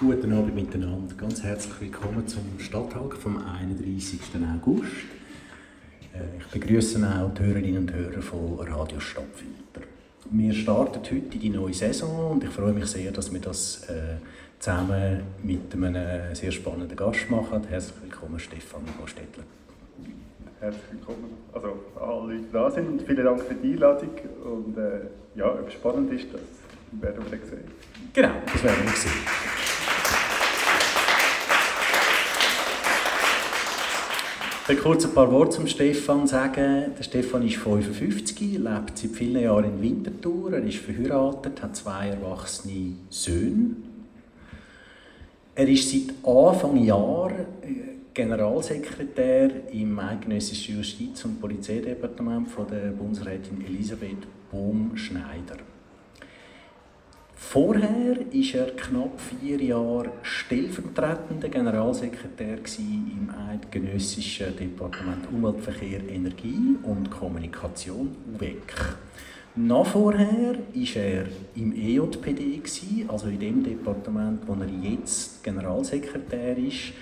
Guten Abend miteinander. Ganz herzlich willkommen zum Stadttag vom 31. August. Äh, ich begrüße auch die Hörerinnen und Hörer von Radio Stadtfilter. Wir starten heute die neue Saison und ich freue mich sehr, dass wir das äh, zusammen mit einem sehr spannenden Gast machen. Herzlich willkommen, Stefan Bostetler. Herzlich willkommen, also alle Leute da sind und vielen Dank für die Einladung. Und äh, ja, ob es spannend ist, das werden wir sehen. Genau, das werden wir sehen. Will kurz ein paar Worte zum Stefan sagen. Der Stefan ist 55, lebt seit vielen Jahren in Winterthur. Er ist verheiratet, hat zwei erwachsene Söhne. Er ist seit Anfang Jahr äh, Generalsekretär im eidgenössischen Justiz- und Polizeidepartement von der Bundesrätin Elisabeth Bohm-Schneider. Vorher war er knapp vier Jahre stellvertretender Generalsekretär im Eidgenössischen Departement Umweltverkehr, Energie und Kommunikation UWEC. Noch vorher war er im EJPD, also in dem Departement, wo er jetzt Generalsekretär ist,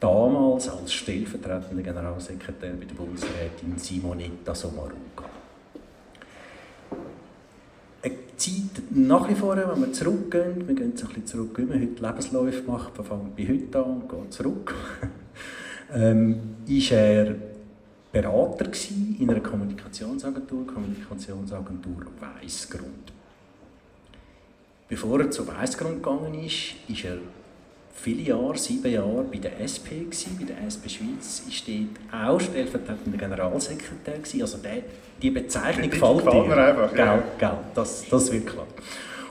damals als stellvertretender Generalsekretär bei der Bundesrätin Simonetta Sommaruga. Zeit nach wie vor, wenn wir zurückgehen, wir gehen jetzt ein bisschen zurück, wie man heute Lebensläufe macht, wir fangen bei heute an und gehen zurück, ähm, ist er Berater in einer Kommunikationsagentur, Kommunikationsagentur Weissgrund. Bevor er zu Weissgrund gegangen ist, ist er viele Jahre, sieben Jahre bei der SP, gewesen, bei der SP Schweiz, ist dort auch stellvertretender Generalsekretär gewesen. Also der, die Bezeichnung gefällt dir. Mir einfach, gell, ja. gell, das, das wird klar.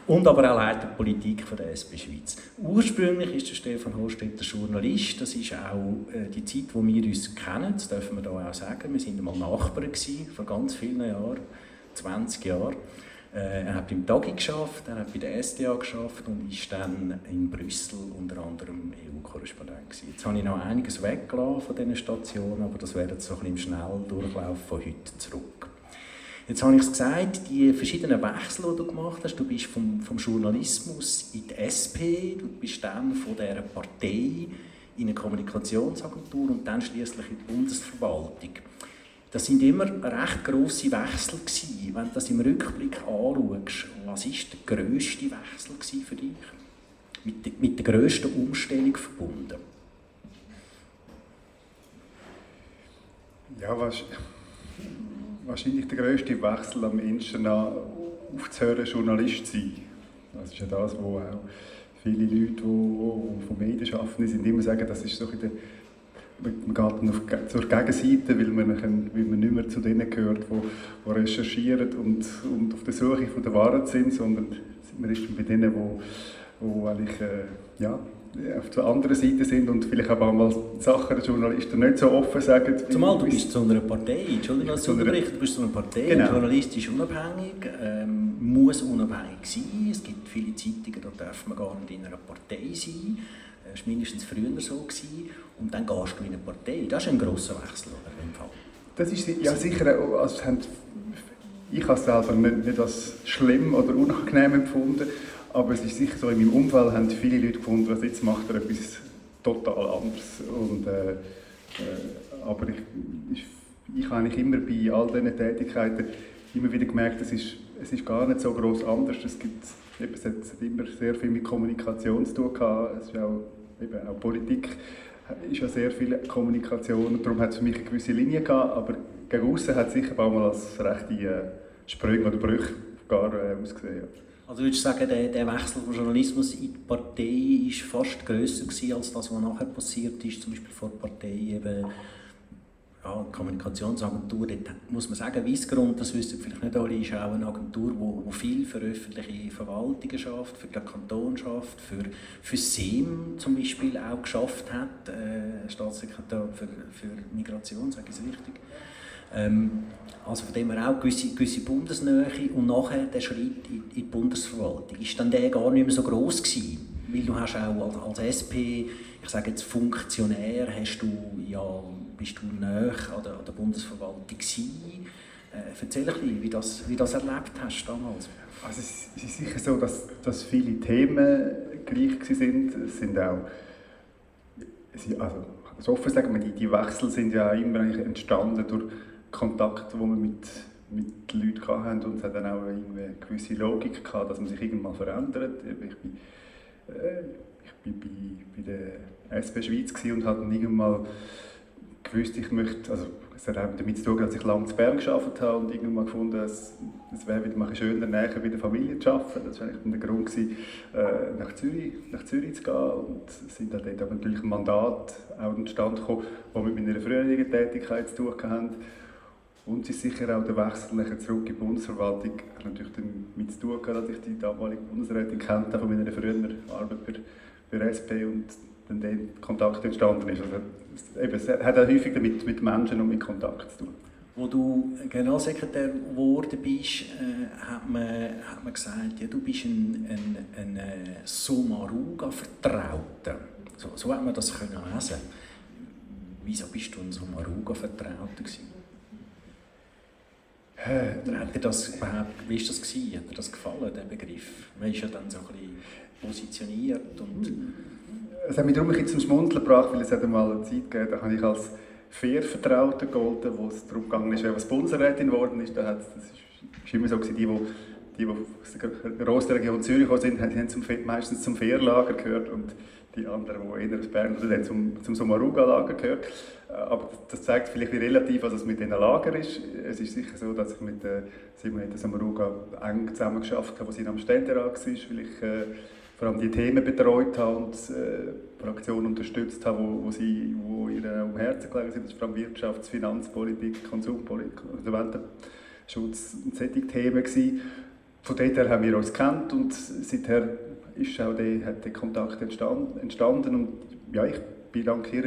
Und aber auch Leiter Politik von der SP Schweiz. Ursprünglich ist der Stefan Hostetter Journalist. Das ist auch äh, die Zeit, wo wir uns kennen. Das dürfen wir hier auch sagen. Wir sind einmal Nachbarn gewesen, vor ganz vielen Jahren, 20 Jahren. Äh, er hat beim Dagi geschafft, er hat bei der SDA geschafft und ist dann in Brüssel unter anderem EU-Korrespondent Jetzt habe ich noch einiges weggelassen von diesen Stationen, aber das wäre jetzt so ein bisschen im Schnelldurchlauf von heute zurück. Jetzt habe ich es gesagt, die verschiedenen Wechsel, die du gemacht hast, du bist vom, vom Journalismus in die SP, du bist dann von dieser Partei in eine Kommunikationsagentur und dann schließlich in die Bundesverwaltung. Das sind immer recht grosse Wechsel gewesen. Wenn du das im Rückblick anschaust, was war der grösste Wechsel für dich? Mit, mit der grössten Umstellung verbunden? Ja, was, wahrscheinlich der grösste Wechsel am Menschen aufzuhören, Journalist zu sein. Das ist ja das, wo auch viele Leute, die, die von Medien arbeiten, sind, immer sagen, das ist so in der man geht dann auf, zur Gegenseite, weil man, weil man nicht mehr zu denen gehört, die, die recherchieren und, und auf der Suche von der Wahrheit sind, sondern man ist bei denen, die, die eigentlich, äh, ja, auf der anderen Seite sind und vielleicht auch mal Sachen der Journalisten nicht so offen sagen. Zumal du bist zu einer Partei, Entschuldigung, als du du bist zu einer Partei, genau. Journalist ist unabhängig, ähm, muss unabhängig sein. Es gibt viele Zeitungen, da darf man gar nicht in einer Partei sein. Das war mindestens früher so. Gewesen. Und dann gehst du in eine Partei. Das ist ein grosser Wechsel, oder? Das ist ja sicher, also ich habe es selber nicht, nicht als schlimm oder unangenehm empfunden, aber es ist sicher so, in meinem Umfeld haben viele Leute gefunden, was jetzt macht er etwas total anderes. Und, äh, äh, aber ich, ich, ich habe eigentlich immer bei all diesen Tätigkeiten immer wieder gemerkt, es ist, es ist gar nicht so groß anders. Es, gibt, es hat immer sehr viel mit Kommunikation zu tun gehabt. Es ist auch eben auch Politik ist ja sehr viel Kommunikation darum hat es für mich eine gewisse Linie gehabt, aber gegen außen hat es sicher auch mal als rechte äh, Sprünge oder Brüche gar äh, ausgesehen. Also würdest du sagen, der, der Wechsel vom Journalismus in die Partei war fast grösser gewesen, als das, was nachher passiert ist, zum Beispiel vor der Partei eben ja, Kommunikationsagentur, dort muss man sagen, Weissgrund, das wissen vielleicht nicht alle, ist auch eine Agentur, die, die viel für öffentliche Verwaltungen schafft, für den Kanton schafft, für, für SEM zum Beispiel auch geschafft hat, äh, Staatssekretär für, für Migration, sage ich es richtig. Ähm, also von dem her auch gewisse, gewisse Bundesnähe und nachher der Schritt in, in die Bundesverwaltung. Ist dann der gar nicht mehr so groß gewesen? Weil du hast auch als, als SP, ich sage jetzt Funktionär, hast du ja bist du näher an der, an der Bundesverwaltung. Äh, erzähl ein bisschen, wie das, wie das erlebt hast damals. Also es ist sicher so, dass, dass viele Themen gleich sind. Es sind auch, also, also offen sagen die, die Wechsel sind ja immer entstanden durch Kontakte, die wir mit, mit Leuten hatten und es hat dann auch eine gewisse Logik gehabt, dass man sich irgendwann verändert. Ich bin, äh, ich bin bei, bei der SP Schweiz und dann irgendwann mal gewusst, ich möchte, also es hat auch damit zu tun, dass ich lange in Bern gearbeitet habe und irgendwann gefunden, es, es wäre wieder mal schöner, näher bei der Familie zu arbeiten. Das war eigentlich der Grund, gewesen, äh, nach, Zürich, nach Zürich zu gehen. Und sind dann dort natürlich ein Mandat auch entstanden, das mit meiner früheren Tätigkeit zu tun hatte. Und es ist sicher auch der Wechsel zurück in die Bundesverwaltung hat natürlich damit zu tun dass ich die damalige Bundesrätin kannte von meiner früheren Arbeit bei, bei SP und dann der Kontakt entstanden ist. Also, eben, es hat auch häufig damit mit Menschen und mit Kontakt zu tun. Wo du Generalsekretär geworden bist, äh, hat, man, hat man gesagt, ja, du bist ein, ein, ein äh, Somaruga-Vertrauter. So, so hat man das können lesen. Wieso bist du ein Somaruga-Vertrauter Oder hat dir das überhaupt, wie war das gewesen? Hat dir das gefallen, der Begriff? Man ist ja dann so ein bisschen positioniert und es hat mich darum zum Schmunzeln gebracht, weil es hat einmal eine Zeit gegeben, da habe ich als Fair-Vertrauter gegolten, wo es darum ging, wer was Bundesrätin geworden ist. Da hat, das ist immer so, die, die, die, aus der grossen Region Zürich sind, haben zum, meistens zum Fairlager gehört und die anderen, die eher aus Bern sind, zum, zum Somaruga-Lager gehört. Äh, aber das zeigt vielleicht, wie relativ was es mit diesen Lager ist. Es ist sicher so, dass ich mit äh, Simon Samaruga eng zusammengearbeitet habe, als sie am Ständerat war, weil ich äh, vor allem die Themen betreut habe und äh, Fraktionen unterstützt habe, wo, wo, sie, wo ihr um Herzen gelegen sind. Das ist vor allem Wirtschafts-, Finanzpolitik, Konsumpolitik, Konsumentenschutz solche Themen gewesen. Von dort her haben wir uns kennt und seither ist auch der, hat der Kontakt entstanden. Und ja, ich bin dank ihr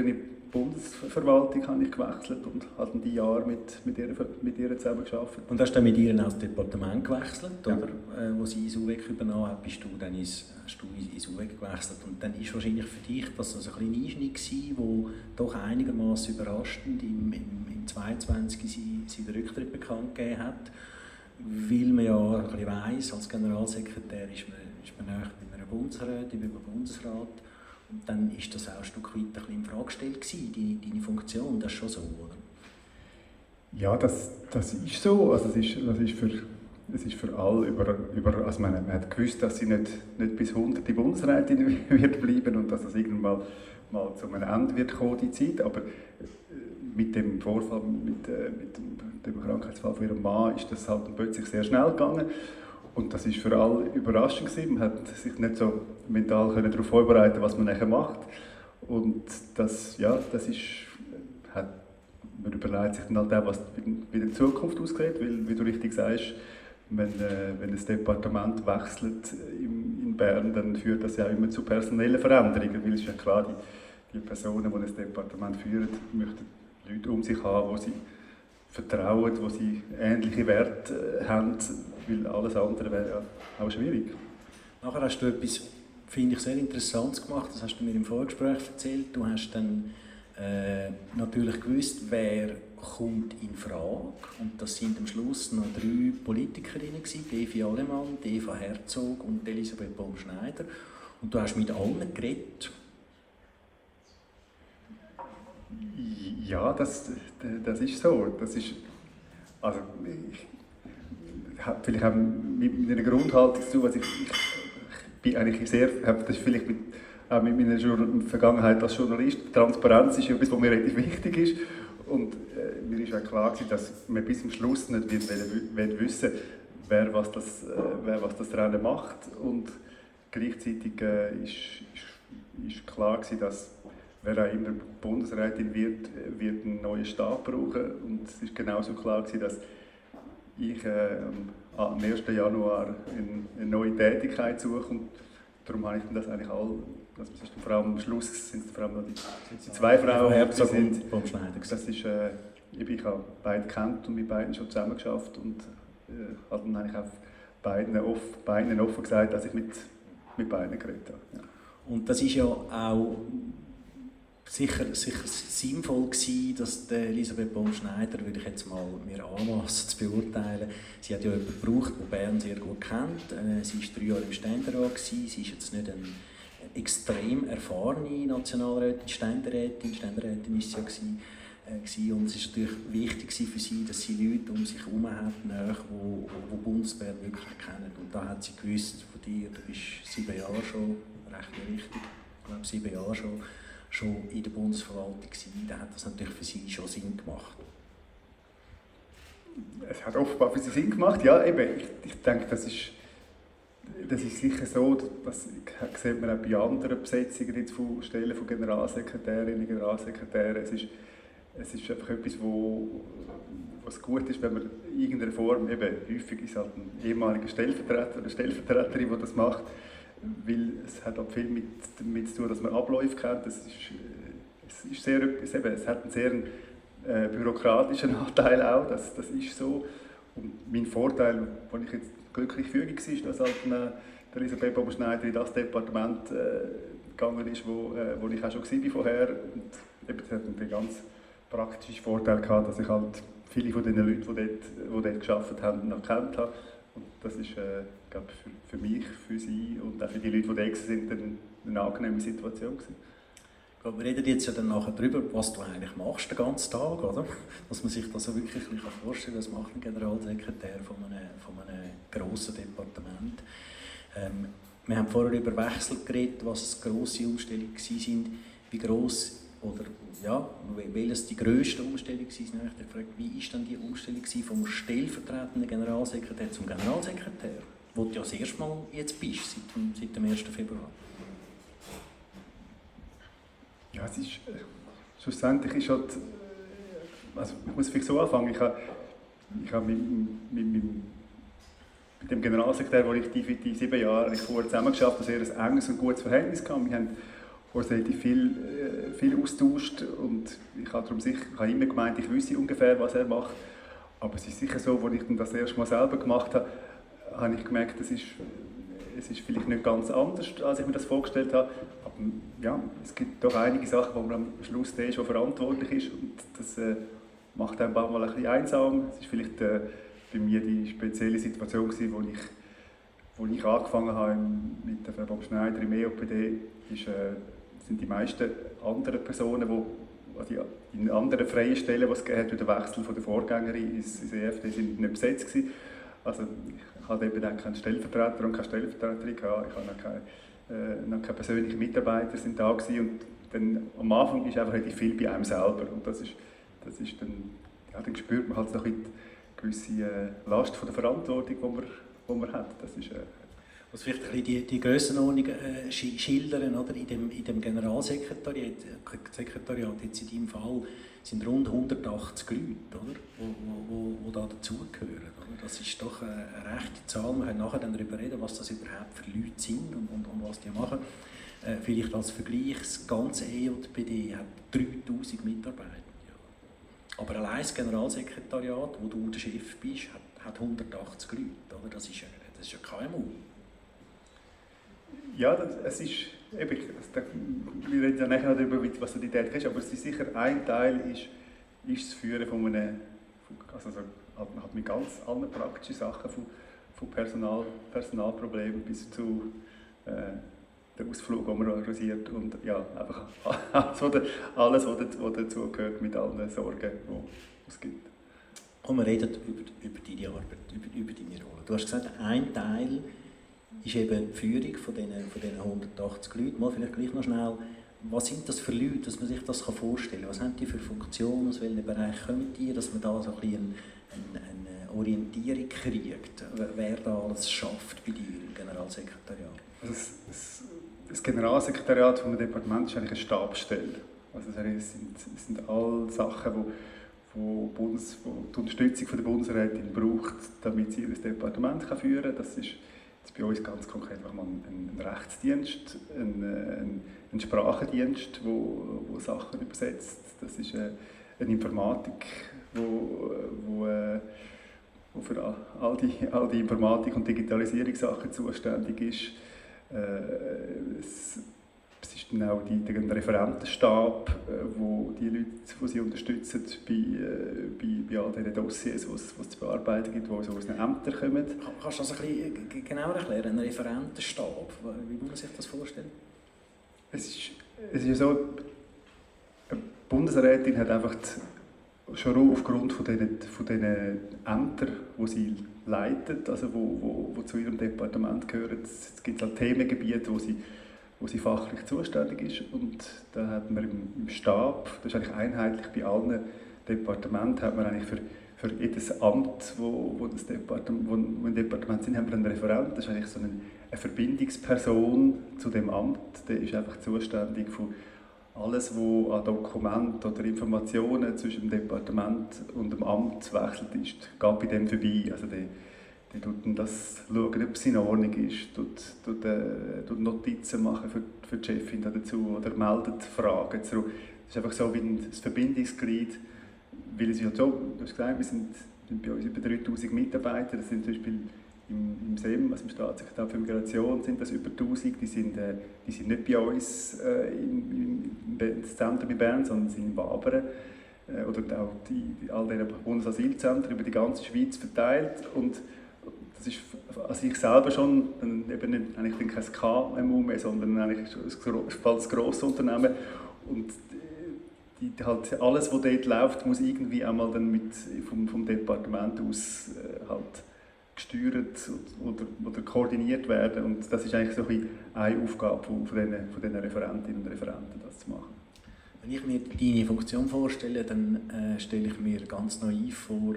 Bundesverwaltung habe ich gewechselt und habe die Jahre mit, mit, ihr, mit ihr zusammen gearbeitet. Und hast du dann mit ihr auch das Departement gewechselt, ja. oder? Äh, wo sie ins UWEG übernommen hat, bist du dann ins, hast du ins UWEG gewechselt. Und dann ist wahrscheinlich für dich das also ein kleiner Einschnitt gewesen, wo doch einigermaßen überraschend im, im, im 22 sie, sie den Rücktritt bekannt gegeben hat. Weil man ja ein bisschen weiss, als Generalsekretär ist man, ist man näher bei einer Bundesrätin, bei einem Bundesrat dann ist das auch ein Stück weit ein bisschen in Frage gestellt gewesen, deine, deine Funktion, das ist schon so, oder? Ja, das, das ist so, also das ist, das ist für es ist für alle über, über also man, man hat gewusst, dass sie nicht, nicht bis 100 die Bundesrätin wird bleiben und dass es irgendwann mal, mal zu einem Ende wird kommen, die Zeit, aber äh, mit dem Vorfall, mit, äh, mit dem, dem Krankheitsfall von ihrem Mann ist das halt plötzlich sehr schnell gegangen und das ist für alle überraschend gewesen. Man hat sich nicht so mental können darauf vorbereiten, was man nachher macht. Und das, ja, das ist, hat, man überlegt sich dann halt auch, was wie die Zukunft aussieht, weil, wie du richtig sagst, wenn, äh, wenn das Departement wechselt in, in Bern, dann führt das ja immer zu personellen Veränderungen, weil es ist ja klar, die, die Personen, die das Departement führen, möchten Leute um sich haben, wo sie vertrauen, wo sie ähnliche Werte äh, haben, weil alles andere wäre ja auch schwierig. Nachher hast du etwas, finde ich, sehr Interessantes gemacht, das hast du mir im Vorgespräch erzählt. Du hast dann äh, natürlich gewusst, wer kommt in Frage und das sind am Schluss noch drei Politikerinnen gewesen, Evi Allemann, Eva Herzog und Elisabeth Baum-Schneider und du hast mit allen geredet. Ja, das, das ist so. Das ist, also ich, vielleicht auch mit meiner Grundhaltung zu tun, was ich, ich, bin eigentlich sehr, habe das vielleicht mit, auch mit meiner Vergangenheit als Journalist, Transparenz ist etwas, was mir relativ wichtig ist. Und äh, mir ist auch klar gewesen, dass man bis zum Schluss nicht wird, will, wissen wer was, das, äh, wer was das Rennen macht. Und gleichzeitig äh, ist, ist, ist klar gewesen, dass wer auch immer Bundesrätin wird, äh, wird einen neuen Stab brauchen. Und es ist genauso klar gewesen, dass ich äh, am 1. Januar eine, neue Tätigkeit suche und darum habe ich das eigentlich all, das ist vor allem am Schluss sind es vor allem die, die zwei Frauen, die sind, das ist, äh, ich habe beide kennt und mit beiden schon zusammen geschafft und äh, habe dann eigentlich auch beiden, off, beiden offen gesagt, dass ich mit, mit beiden geredet habe. Ja. Und das ist ja auch sicher, sicher sinnvoll gewesen, dass Elisabeth Baum-Schneider, würde ich jetzt mal mir anmassen zu beurteilen, sie hat ja jemanden gebraucht, der Bern sehr gut kennt. Äh, sie war drei Jahre im Ständerat, gewesen. sie ist jetzt nicht eine extrem erfahrene Nationalrätin, Ständerätin, Ständerätin ist sie ja gewesen. Äh, und es war natürlich wichtig für sie, dass sie Leute um sich herum hat, die wo, wo Bundesbern wirklich kennen. Und da hat sie gewusst von dir, du bist sieben Jahre schon, recht richtig, ich glaube sieben Jahre schon, schon in der Bundesverwaltung gewesen, dann hat das natürlich für Sie schon Sinn gemacht. Es hat offenbar für Sie Sinn gemacht, ja, eben. Ich, ich denke, das ist, das ist sicher so, das sieht man auch bei anderen Besetzungen jetzt von Stellen von Generalsekretärinnen Generalsekretären. Es ist, es ist einfach etwas, wo, was gut ist, wenn man in irgendeiner Form, eben häufig ist halt ein ehemaliger Stellvertreter oder Stellvertreterin, die das macht, weil es hat auch viel mit, damit zu tun, dass man Abläufe kennt. Es, ist, äh, es, ist sehr, es, eben, es hat einen sehr äh, bürokratischen Anteil auch, das, das ist so. Und mein Vorteil, wenn ich jetzt glücklich füge, war, dass halt eine, der Elisabeth Bober-Schneider in das Departement äh, gegangen ist, wo, äh, wo ich auch schon war vorher. Und eben, das hat einen ganz praktischen Vorteil gehabt, dass ich halt viele von den Leuten, die dort, die dort gearbeitet haben, noch kennt habe. Und das ist, äh, glaube für, für mich, für Sie und auch für die Leute, die da sind, eine, eine angenehme Situation gewesen. Wir reden jetzt ja dann nachher darüber, was du eigentlich machst den ganzen Tag, oder? Dass man sich das so wirklich vorstellen kann, was macht ein Generalsekretär von einem, von einem grossen Departement. Ähm, wir haben vorher über Wechsel geredet, was grosse Umstellungen waren. Wie gross oder ja, welches die grösste Umstellung war, ich gefragt, wie war dann die Umstellung vom stellvertretenden Generalsekretär zum Generalsekretär, wo du ja das erste Mal jetzt bist, seit dem, seit dem 1. Februar? Ja, es ist, äh, schlussendlich ist halt, also ich muss vielleicht so anfangen, ich habe, ich habe mit, mit, mit, mit dem Generalsekretär, wo ich die, die sieben Jahre vorher zusammengeschafft habe, ein sehr enges und gutes Verhältnis gehabt. Wir haben wo er viel, äh, viel austauscht und ich habe darum sicher, ich habe immer gemeint, ich wüsste ungefähr, was er macht. Aber es ist sicher so, als ich das erste Mal selber gemacht habe, habe ich gemerkt, es ist, es ist vielleicht nicht ganz anders, als ich mir das vorgestellt habe. Aber ja, es gibt doch einige Sachen, wo man am Schluss der der verantwortlich ist und das äh, macht einem mal ein bisschen einsam. Es ist vielleicht äh, bei mir die spezielle Situation gewesen, wo ich, wo ich angefangen habe mit der Frau Bob Schneider im EOPD, ist, äh, sind die meisten anderen Personen, die also in anderen freien Stellen, die es hat, durch den Wechsel von der Vorgängerin ins, ins EFD, sind nicht besetzt gewesen. Also ich hatte eben auch keinen Stellvertreter und keine Stellvertreterin gehabt. Ich hatte noch keine, äh, keine persönlichen Mitarbeiter sind da gewesen. und dann, am Anfang ist einfach relativ viel bei einem selber und das ist, das ist dann, ja, dann spürt man halt noch eine gewisse äh, Last von der Verantwortung, die man, die man hat. Das ist, äh, muss vielleicht ein die, die Grössenordnung äh, schildern, oder? In dem, in dem Generalsekretariat, Sekretariat jetzt in deinem Fall, sind rund 180 Leute, oder? Wo, da dazugehören. Das ist doch eine rechte Zahl. Wir können nachher dann darüber reden, was das überhaupt für Leute sind und, und, und was die machen. Äh, vielleicht als Vergleich, das ganze EJPD hat 3000 Mitarbeiter. Ja. Aber allein das Generalsekretariat, wo du der Chef bist, hat, hat 180 Leute. Oder? Das, ist, das ist ein KMU. Ja, das, es ist, eben, wir reden ja nachher darüber, was die Idee ist, aber es ist sicher ein Teil ist, ist das Führen von einem, also so, halt mit ganz allen praktischen Sachen, von, von Personal, Personalproblemen bis zu äh, der Ausflug, den man organisiert und ja, einfach alles, was dazu gehört mit allen Sorgen, die es gibt. Und wir reden über, über deine Arbeit, über, über deine Rolle. Du hast gesagt, ein Teil ist eben die Führung von diesen, von diesen 180 Leuten. Mal vielleicht gleich noch schnell, was sind das für Leute, dass man sich das vorstellen kann? Was haben die für Funktionen, aus welchem Bereich kommen die, dass man da so ein bisschen eine, eine Orientierung kriegt, wer da alles schafft bei dir im Generalsekretariat? Also das, das, Generalsekretariat des Departements ist eigentlich eine Stabsstelle. Also es sind, es sind alle Sachen, wo, wo, Bundes, wo die Unterstützung von der Bundesrätin braucht, damit sie ihr Departement führen kann. Das ist Bei uns ganz konkret wir einen Rechtsdienst, einen, einen Sprachendienst, wo, wo Sachen übersetzt. Das ist eine, eine Informatik, wo, wo, äh, wo für all die, all die Informatik- und Digitalisierungssachen zuständig ist. Äh, es, es ist dann auch die, der Referentenstab, äh, wo die Leute, die sie unterstützen bei, äh, bei, bei all diesen Dossiers, die es zu bearbeiten gibt, die aus unseren Ämtern kommen. Kannst du das ein bisschen genauer erklären, ein Referentenstab? Wie muss man sich das vorstellen? Es ist, es ist ja so, eine Bundesrätin hat einfach die, schon aufgrund von diesen, von diesen Ämtern, die sie leitet, also wo, wo, wo zu ihrem Departement gehören, es gibt halt Themengebiete, wo sie wo sie fachlich zuständig ist. Und da hat man im, im Stab, das ist eigentlich einheitlich bei allen Departementen, hat man eigentlich für, für jedes Amt, wo, wo, das Departement, wo, wo ein Departement sind, haben wir einen Referent. Das ist eigentlich so eine, eine Verbindungsperson zu dem Amt. Der ist einfach zuständig für alles, was an Dokumenten oder Informationen zwischen dem Departement und dem Amt wechselt ist, geht bei dem vorbei. Also der, die tut das schauen, ob es in Ordnung ist, tut, tut, äh, tut Notizen machen für, für die Chefin dazu oder meldet Fragen zurück. Das ist einfach so wie ein Verbindungsglied, weil es ja so, du hast gesagt, wir sind, sind bei uns über 3000 Mitarbeiter, das sind zum Beispiel im, im SEM, also im Staatssekretariat für Migration, sind das über 1000, die sind, äh, die sind nicht bei uns äh, im, im, Zentrum in Bern, sondern sind in Wabern äh, oder auch die, all diese Bundesasylzentren über die ganze Schweiz verteilt. Und das ist also ich selber schon eben nicht, eigentlich kein KMU mehr, sondern eigentlich ein grosses Unternehmen und die, halt alles, was dort läuft, muss irgendwie einmal dann mit vom, vom Departement aus äh, halt gesteuert oder, oder koordiniert werden und das ist eigentlich so ein eine Aufgabe von, von, diesen, von diesen Referentinnen und Referenten, das zu machen. Wenn ich mir deine Funktion vorstelle, dann äh, stelle ich mir ganz naiv vor,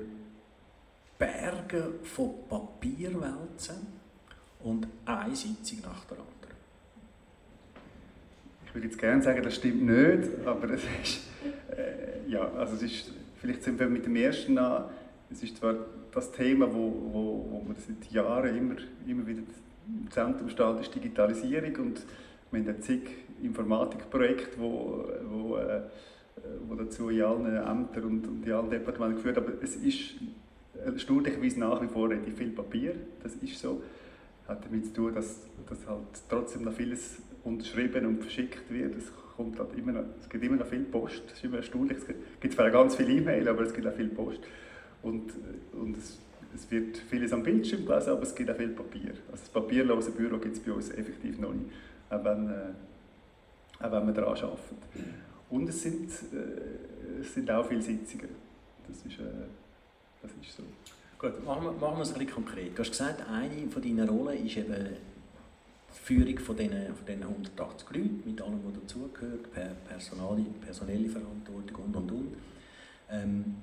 Berge von Papierwälzen und eine Sitzung nach der anderen. Ich würde jetzt gerne sagen, das stimmt nicht, aber es ist, äh, ja, also es ist, vielleicht sind wir mit dem ersten an, es ist zwar das Thema, wo, wo, wo man seit Jahren immer, immer wieder im Zentrum steht, ist Digitalisierung und wir haben zig Informatikprojekte, wo, wo, äh, wo dazu in allen Ämtern und, und in allen Departementen geführt aber es ist erstaunlicherweise nach wie vor relativ viel Papier, das ist so. Hat damit zu tun, dass, dass halt trotzdem noch vieles unterschrieben und verschickt wird. Es, kommt halt immer noch, es gibt immer noch viel Post, das ist immer erstaunlich. Es gibt zwar ganz viele E-Mails, aber es gibt auch viel Post. Und, und es, es, wird vieles am Bildschirm gelesen, aber es gibt auch viel Papier. Also das papierlose Büro gibt es bei uns effektiv noch nicht, auch wenn, äh, auch wenn wir daran arbeiten. Und es sind, äh, es sind auch viele Sitzungen. Das ist, äh, das ist so. Gut, machen wir, machen wir es ein bisschen konkret. Du hast gesagt, eine von deinen Rollen ist eben die Führung von diesen, von diesen 180 Leuten, mit allem, was dazugehört, per personale, personelle Verantwortung und, und, und. Ähm,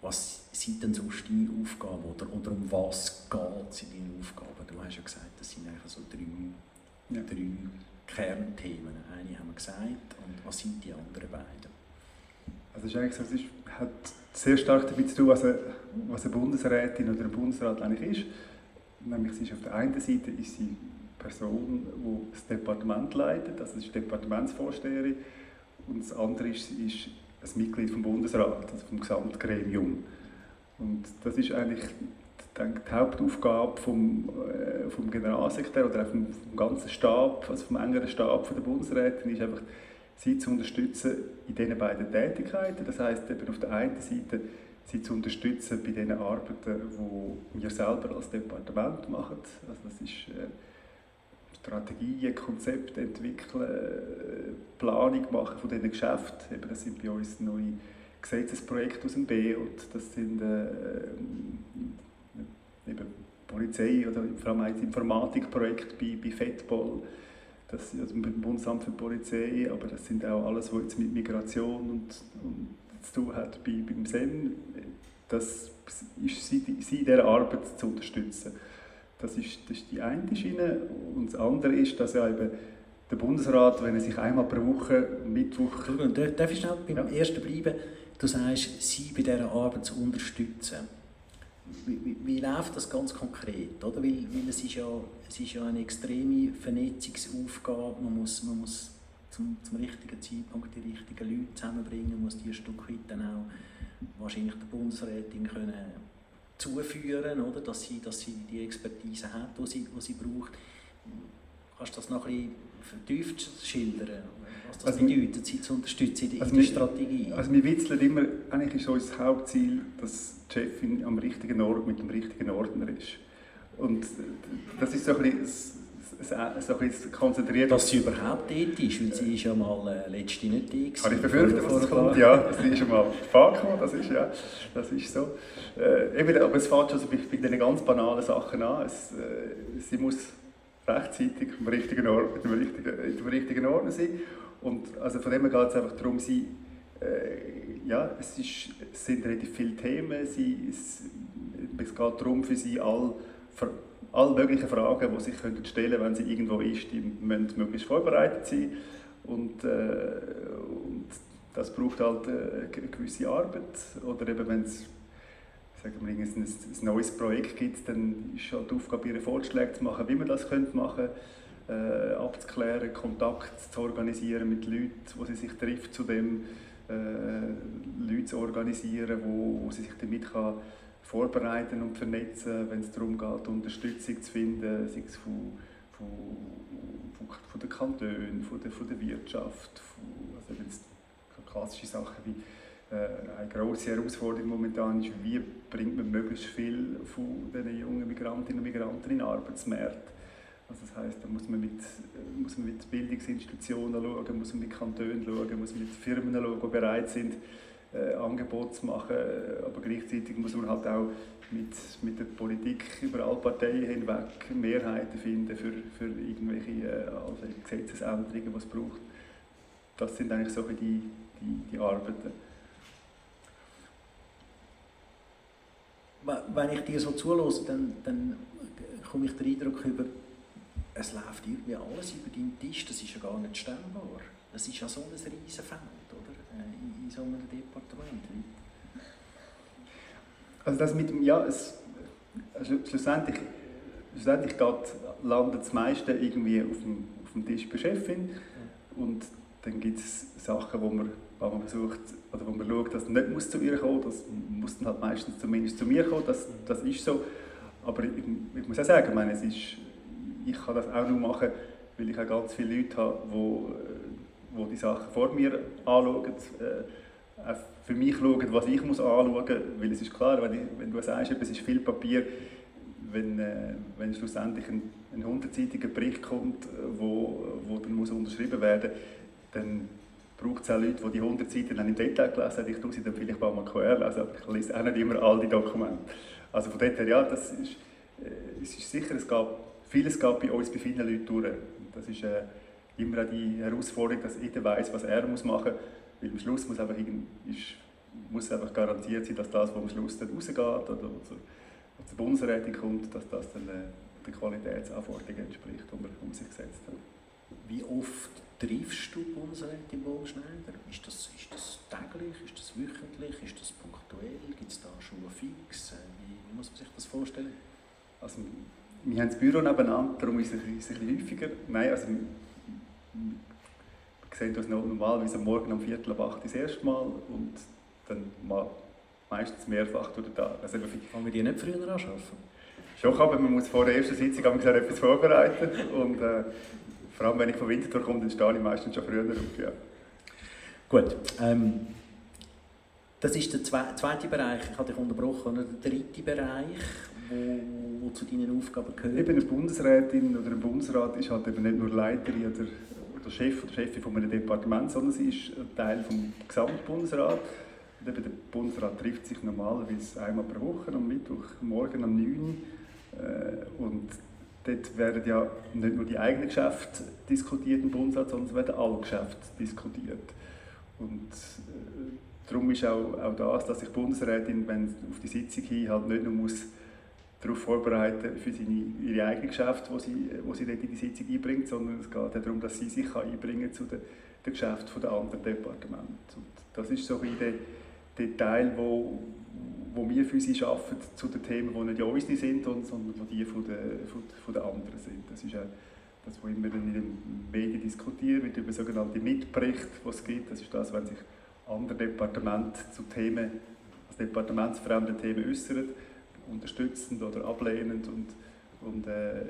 was sind denn sonst deine Aufgaben oder, oder um was geht es in deinen Aufgaben? Du hast ja gesagt, das sind einfach so drei, ja. drei Kernthemen. Eine haben wir gesagt und was sind die anderen beiden? Also es ist eigentlich so, es ist, hat sehr stark damit zu tun, was eine, was eine Bundesrätin oder ein Bundesrat eigentlich ist. Nämlich sie ist auf der einen Seite ist sie Person, die das Departement leitet, also ist Departementsvorsteherin, und das andere ist, sie ist ein Mitglied vom Bundesrat, also vom Gesamtgremium. Und das ist eigentlich die Hauptaufgabe vom, äh, vom Generalsekretär oder auch vom, vom, ganzen Stab, also vom engeren Stab von der Bundesrätin, ist einfach sie zu unterstützen in diesen beiden Tätigkeiten. Das heißt eben auf der einen Seite sie zu unterstützen bei den Arbeiten, die wir selber als Departement machen. Also das ist äh, Strategien, Konzepte entwickeln, äh, Planung machen von diesen Geschäften. Eben, das sind bei uns neue Gesetzesprojekte aus dem B und das sind äh, eben Polizei oder vor allem ein Informatikprojekt bei, bei FEDPOL das also mit dem Bundesamt für Polizei, aber das sind auch alles, was jetzt mit Migration und, und zu tun hat bei, beim SEM. Das ist sie, sie in dieser Arbeit zu unterstützen. Das ist, das ist die eine Schiene. Und das andere ist, dass ja eben der Bundesrat, wenn er sich einmal pro Woche, Mittwoch... Darf ich schnell beim ja. ersten bleiben? Du sagst, sie bei dieser Arbeit zu unterstützen. Wie, wie, wie, läuft das ganz konkret? Oder? Weil, weil es, ist ja, es ist ja eine extreme Vernetzungsaufgabe. Man muss, man muss zum, zum richtigen Zeitpunkt die richtigen Leute zusammenbringen, man muss die ein Stück weit dann auch wahrscheinlich der Bundesrätin können zuführen, oder? Dass, sie, dass sie die Expertise hat, die sie, die sie braucht. Kannst du das noch ein bisschen vertieft schildern? was das also bedeutet, sie zu unterstützen in also der Strategie. Also wir witzeln immer, eigentlich ist unser Hauptziel, dass die Chefin am richtigen Ort mit dem richtigen Ordner ist. Und das ist so ein bisschen so ein bisschen konzentriert. Dass sie überhaupt dort ist, weil sie ist ja mal äh, letzte nicht da Kann ich befürchten, was das kommt? Ja, sie ist schon mal gefahren das ist, ja, das ist so. Äh, eben, aber es fängt schon so bei, bei diesen ganz banalen Sachen an. Es, äh, sie muss rechtzeitig im richtigen Ort, im richtigen, im richtigen Ort sein. Und also von dem her geht es einfach darum, sie, äh, ja, es, ist, es sind relativ viele Themen, sie, es, es geht darum, für sie all möglichen Fragen, die sich stellen können, wenn sie irgendwo ist, die müssen möglichst vorbereitet sein. Und, äh, und das braucht halt äh, eine gewisse Arbeit. Oder eben, wenn es ein, ein, neues Projekt gibt, dann ist halt die Aufgabe, ihre Vorschläge zu machen, wie man das könnte machen äh, abzuklären, Kontakt zu organisieren mit Leuten, wo sie sich trifft, zu dem äh, Leute zu organisieren, wo, wo sie sich damit kann vorbereiten und vernetzen, wenn es darum geht, Unterstützung zu finden, sei es von, von, von, von den Kantonen, von der, von der Wirtschaft, von, also wenn es klassische Sachen wie äh, eine große Herausforderung momentan ist, wie bringt man möglichst viel von diesen jungen Migrantinnen und Migranten in den Arbeitsmarkt. Also das heißt, da muss man, mit, muss man mit Bildungsinstitutionen schauen, muss man mit Kantonen schauen, muss man mit Firmen schauen, die bereit sind, äh, Angebote zu machen, aber gleichzeitig muss man halt auch mit, mit der Politik über alle Parteien hinweg Mehrheiten finden für, für irgendwelche äh, also Gesetzesänderungen, die es braucht. Das sind eigentlich so die, die, die Arbeiten. Wenn ich dir so zulasse, dann, dann komme ich den Eindruck über, es läuft irgendwie alles über deinen Tisch, das ist ja gar nicht stemmbar. Das ist ja so ein riesen Feld, oder? Äh, in so einem Departement. Also das mit dem, ja, es, also schlussendlich, schlussendlich geht, landet das meiste irgendwie auf dem, auf dem Tisch bei Chefin. Und dann gibt es Sachen, wo man, wo man versucht, oder wo man schaut, dass es nicht muss zu ihr kommen das muss dann halt meistens zumindest zu mir kommen, das, das ist so. Aber ich, ich muss auch sagen, ich, meine, es ist, ich kann das auch nur machen, weil ich auch ganz viele Leute habe, die die die Sachen vor mir anschauen, äh, für mich schauen, was ich muss anschauen muss, weil es ist klar, wenn, ich, wenn du sagst, es ist viel Papier, wenn, äh, wenn schlussendlich ein, ein 100-seitiger Bericht kommt, äh, wo, wo dann muss unterschrieben werden dann braucht es auch Leute, die die 100 Seiten dann im Detail gelesen haben. Ich tue sie dann vielleicht mal QR lesen, aber ich lese auch nicht immer all die Dokumente. Also von dort her, ja, das ist, äh, es ist sicher, es gab, vieles gab bei uns, bei vielen Leuten durch. Das ist, äh, immer die Herausforderung, dass jeder weiß, was er muss machen muss. Weil am Schluss muss einfach, ist, muss einfach garantiert sein, dass das, was am Schluss dann rausgeht oder, oder zur Bundesrätin kommt, dass das dann äh, den Qualitätsanforderungen entspricht, die man um sich gesetzt hat. Wie oft triffst du Bundesrätin Bohlschneider? Ist das, ist das täglich, ist das wöchentlich, ist das punktuell? Gibt es da schon fix? Wie, muss man sich das vorstellen? Also, wir haben das Büro nebeneinander, darum ist es ein bisschen häufiger. Nein, also wir sehen uns normalerweise am Morgen um Viertel ab acht das erste Mal und dann mal meistens mehrfach durch den Tag. Also, Fangen wir die nicht früher an arbeiten? Schon, aber man muss vor der ersten Sitzung etwas vorbereiten und äh, vor allem wenn ich von Winterthur komme, dann stehe ich meistens schon früher auf. Ja. Gut, ähm, das ist der zweite Bereich, ich habe dich unterbrochen, oder der dritte Bereich, wo, wo zu deinen Aufgaben gehört? Eben eine Bundesrätin oder ein Bundesrat ist halt eben nicht nur Leiterin oder, oder Chef oder Chefin von einem Departement, sondern sie ist Teil vom Gesamtbundesrat. Und eben der Bundesrat trifft sich normalerweise einmal pro Woche am Mittwoch, morgen um 9 Uhr. Äh, und dort werden ja nicht nur die eigenen Geschäfte diskutiert im Bundesrat, sondern es werden alle Geschäfte diskutiert. Und äh, darum ist auch, auch das, dass sich die Bundesrätin, wenn auf die Sitzung hin halt nicht nur muss darauf vorbereiten für seine, ihre eigenen Geschäfte, die sie, wo sie dort in die Sitzung einbringt, sondern es geht darum, dass sie sich einbringen zu den, den Geschäften der anderen Departemente. Und das ist so ein der, der Teil, wo, wo wir für sie arbeiten, zu den Themen, die nicht unsere sind, sondern die von den, von, von den anderen sind. Das ist auch das, was immer in den Medien diskutiert wird, über sogenannte Mitberichte, die es gibt. Das ist das, wenn sich andere Departemente zu Themen, als departementsfremde Themen äußern unterstützend oder ablehnend und, und äh,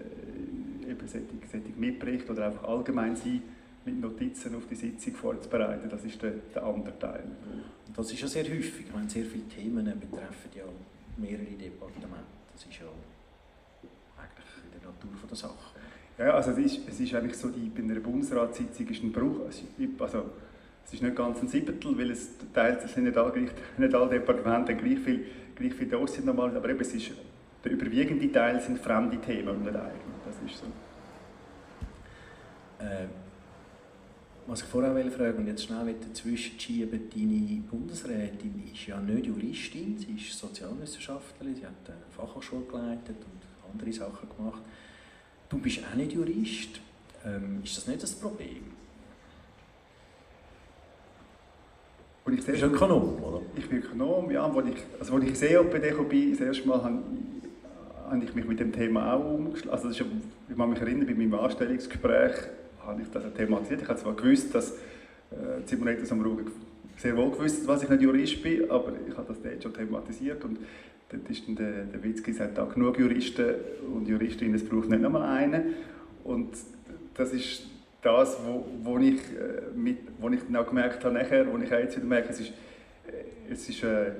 eben solche, solche Mitberichte oder einfach allgemein sein, mit Notizen auf die Sitzung vorzubereiten. Das ist der, der andere Teil. Das ist ja sehr häufig. Ich meine, sehr viele Themen betreffen ja mehrere Departemente. Das ist ja eigentlich in der Natur der Sache. Ja, also es ist, es ist eigentlich so, die, bei einer Bundesratssitzung ist ein Bruch, also es ist nicht ganz ein Siebtel, weil es teilt, es sind nicht alle, nicht alle Departemente gleich viel, gleich viel Dossier normal, aber eben es ist, der überwiegende Teil sind fremde Themen und nicht eigene, das ist so. Äh, was ich vorher fragen und jetzt schnell dazwischen schieben, deine Bundesrätin ist ja nicht Juristin, sie ist Sozialwissenschaftlerin, sie hat eine Fachhochschule geleitet und andere Sachen gemacht. Du bist auch nicht Jurist. Ähm, ist das nicht das Problem? Und ich bist Ökonom, oder? Ich bin Ökonom, ja. Als ich, also als ich COPD bin, das erste Mal habe, habe ich mich mit dem Thema auch umgeschlagen. Also ist, ich kann mich erinnern, bei meinem Anstellungsgespräch habe ich das thematisiert. Ich habe zwar gewusst, dass äh, Simonetta Samruga sehr wohl gewusst, was ich nicht Jurist bin, aber ich habe das dort schon thematisiert und dort ist dann der, der Witz gesagt, da genug Juristen und Juristinnen, es braucht nicht nochmal einen. Und das ist das, wo, wo, ich, äh, mit, wo ich dann auch gemerkt habe, nachher, wo ich auch jetzt wieder merke, es ist, äh, es ist äh,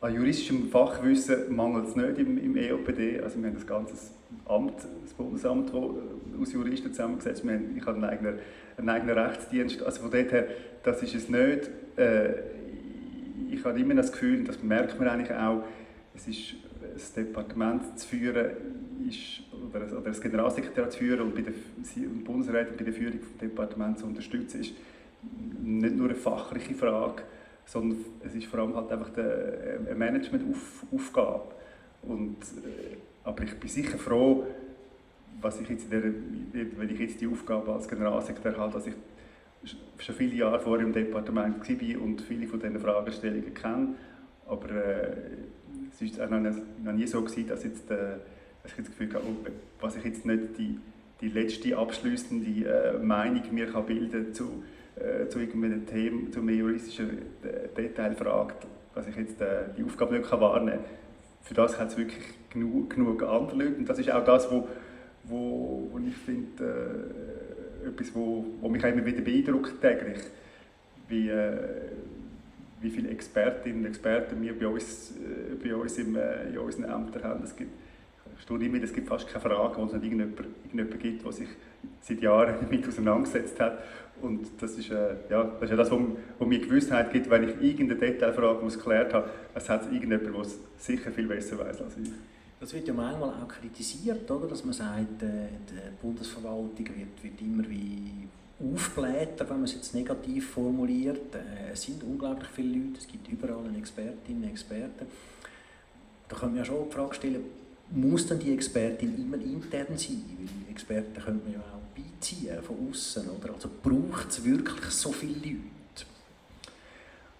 an juristischem Fachwissen mangelt es nicht im, im EOPD. Also wir haben ein ganzes Amt, das Bundesamt, das äh, aus Juristen zusammengesetzt ist. Ich habe einen eigenen, einen eigenen Rechtsdienst. Also von dort her, das ist es nicht. Äh, ich habe immer das Gefühl, das merkt man eigentlich auch, es ist, das Departement zu führen ist, oder, das Generalsekretär zu führen und bei der Bundesrätin bei der Führung des Departements zu unterstützen, ist nicht nur eine fachliche Frage, sondern es ist vor allem halt einfach eine Managementaufgabe. Und, äh, aber ich bin sicher froh, was ich jetzt der, wenn ich jetzt die Aufgabe als Generalsekretär habe, dass ich schon viele Jahre vorher im Departement war und viele von diesen Fragestellungen kenne. Aber äh, es war noch nie so, gewesen, dass, jetzt, äh, ich das Gefühl habe, oh, was ich jetzt nicht die, die letzte abschließende äh, Meinung mir kann bilden zu, äh, zu irgendeinem Thema, zu einem juristischen äh, Detail fragt, dass ich jetzt äh, die Aufgabe nicht kann wahrnehmen kann. Für das hat es wirklich genug, genug andere Leute. Und das ist auch das, wo, wo, wo ich finde, äh, etwas, wo, wo mich immer wieder beeindruckt täglich, wie, äh, wie viele Expertinnen und Experten wir bei uns, äh, bei uns im, in unseren Ämtern haben. Es gibt, ich immer, es gibt fast keine Frage, wo es nicht irgendjemand, irgendjemand gibt, der sich seit Jahren damit auseinandergesetzt hat. Und das ist, äh, ja, das ist ja das, was mir Gewissheit gibt, wenn ich irgendeine Detailfrage geklärt habe, es hat irgendjemand, der es sicher viel besser weiß als ich. Das wird ja manchmal auch kritisiert, oder? dass man sagt, äh, die Bundesverwaltung wird, wird immer wie aufblättern, wenn man es jetzt negativ formuliert. Äh, es sind unglaublich viele Leute, es gibt überall Expertinnen und Experten. Da kann man ja schon die Frage stellen, muss denn die Expertin immer intern sein? Weil Experten können man ja auch beiziehen von außen, oder? Also braucht es wirklich so viele Leute?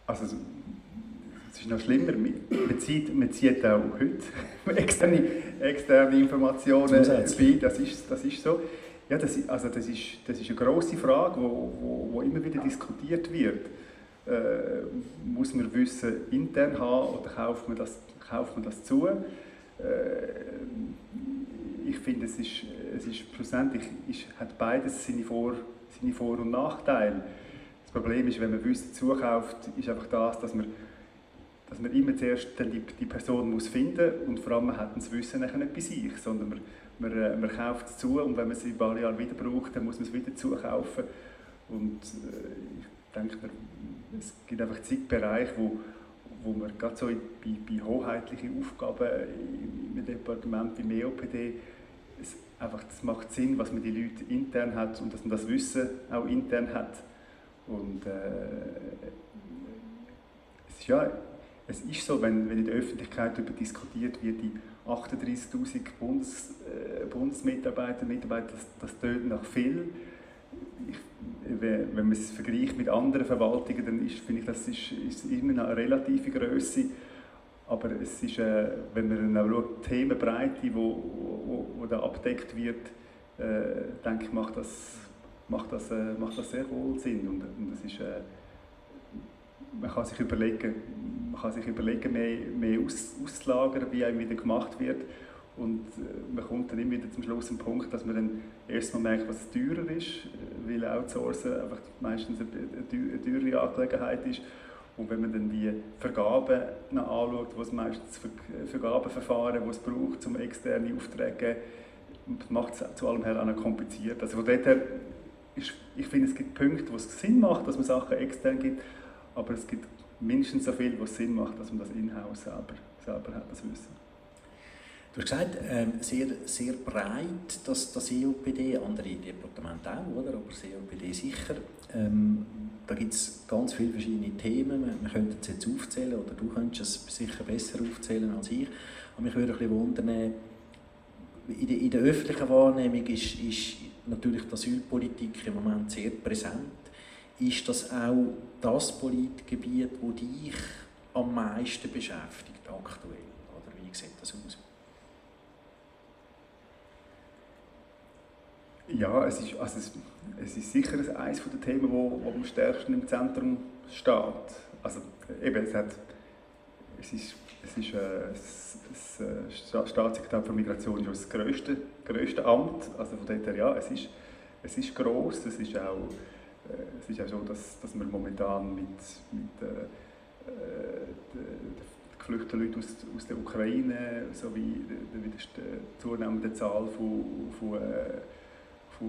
Also es ist noch schlimmer, man zieht, man zieht auch heute externe, externe Informationen bei, das ist, das ist so. Ja, das, also das, ist, das ist eine grosse Frage, die wo, wo, wo immer wieder diskutiert wird. Äh, muss man Wissen intern haben oder kauft man das, kauft man das zu? Äh, ich finde, es ist, es ist schlussendlich ist, hat beides seine Vor-, seine Vor und Nachteile. Das Problem ist, wenn man Wissen zukauft, ist einfach das, dass man, dass man immer zuerst die, die Person muss finden muss und vor allem man hat das Wissen nicht bei sich, sondern man, man, äh, man kauft es zu und wenn man es in ein paar Jahren wieder braucht, dann muss man es wieder zukaufen. Und äh, ich denke, es gibt einfach Zeitbereiche, wo, wo man gerade so bei, bei hoheitlichen Aufgaben im Departement, beim EOPD, es einfach, das macht Sinn, was man die Leute intern hat und dass man das Wissen auch intern hat. Und äh, es ist ja, es ist so, wenn, wenn in der Öffentlichkeit darüber diskutiert wird, die 38'000 Bundes, äh, Bundesmitarbeiter und Mitarbeiter, das, das tönt nach viel. Ich, wenn man es vergleicht mit anderen Verwaltungen, dann ist, finde ich, das ist, ist immer eine relative Größe. Aber es ist, äh, wenn man auch schaut, die Themenbreite, die wo, wo, wo da abdeckt wird, äh, denke ich, macht das, macht das, äh, macht das sehr wohl Sinn. Und, und das ist, äh, man kann sich überlegen, man kann sich überlegen mehr, mehr aus, auszulagern, wie einem wieder gemacht wird. Und äh, man kommt dann immer wieder zum Schluss zum Punkt, dass man dann erstmal merkt, was teurer ist, weil Outsourcen einfach meistens eine, teure Angelegenheit ist. Und wenn man dann die Vergaben anschaut, was meistens Vergabeverfahren, die es braucht, um externe Aufträge macht es zu allem her auch kompliziert. Also von dort ist, ich finde, es gibt Punkte, wo es Sinn macht, dass man Sachen extern gibt, aber es gibt mindestens so viel, wo es Sinn macht, dass man das in-house selber, selber hat, das Wissen. Du hast gesagt, ähm, sehr, sehr breit, das, das EOPD, andere Departemente auch, oder? aber das EOPD sicher. Ähm, da gibt es ganz viele verschiedene Themen. Wir, wir könnten es jetzt aufzählen, oder du könntest es sicher besser aufzählen als ich. Aber mich würde ein bisschen wundern, in der, in der öffentlichen Wahrnehmung ist, ist natürlich die Asylpolitik im Moment sehr präsent. Ist das auch das Politgebiet, das dich am meisten beschäftigt aktuell? Oder wie sieht das aus? Ja, es ist, also es, es ist sicher eines der Themen, wo, wo am stärksten im Zentrum steht. Also eben, es, hat, es ist, es ist äh, das, äh, Staatssekretär für Migration ist das grösste, grösste Amt. Also von daher, ja, es ist, es ist gross. Es ist auch, äh, es ist auch so, dass, dass wir momentan mit, mit äh, äh geflüchteten Leuten aus, aus der Ukraine sowie der, der zunehmenden Zahl von, von äh,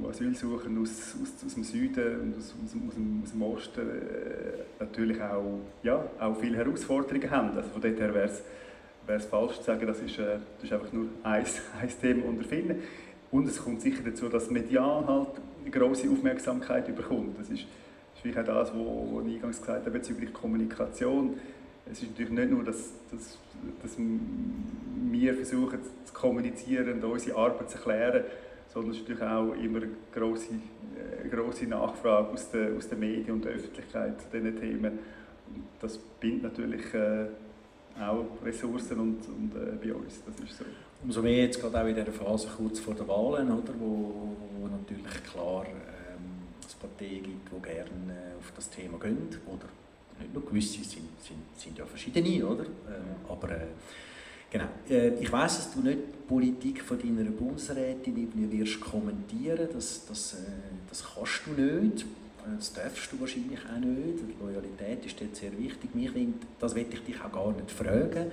von Asylsuchern aus, aus, aus dem Süden und aus, aus, aus, dem, aus dem Osten äh, natürlich auch, ja, auch viele Herausforderungen haben. Also von dort her wäre es falsch zu sagen, das ist, äh, das ist einfach nur ein, ein Thema unter vielen. Und es kommt sicher dazu, dass medial halt eine grosse Aufmerksamkeit bekommt. Das ist, vielleicht auch das, was ich eingangs gesagt habe bezüglich Kommunikation. Es ist natürlich nicht nur, dass, dass, dass wir versuchen zu kommunizieren und unsere Arbeit zu erklären, sondern es ist natürlich auch immer eine grosse, äh, grosse Nachfrage aus den, aus den Medien und der Öffentlichkeit zu diesen Themen. Und das bindet natürlich äh, auch Ressourcen und, und äh, bei uns, das ist so. Umso mehr jetzt gerade auch in dieser Phase kurz vor den Wahlen, oder, wo, wo natürlich klar ähm, es Parteien gibt, die gerne äh, auf das Thema gehen, oder nicht nur gewisse, sind, sind, sind ja verschiedene, oder? Ähm, aber äh, Genau. Äh, ich weiß, dass du nicht die Politik von deiner Bundesrätin irgendwie wirst kommentieren. Das, das, äh, das kannst du nicht. Äh, das darfst du wahrscheinlich auch nicht. Die Loyalität ist dort sehr wichtig. Mich das will ich dich auch gar nicht fragen.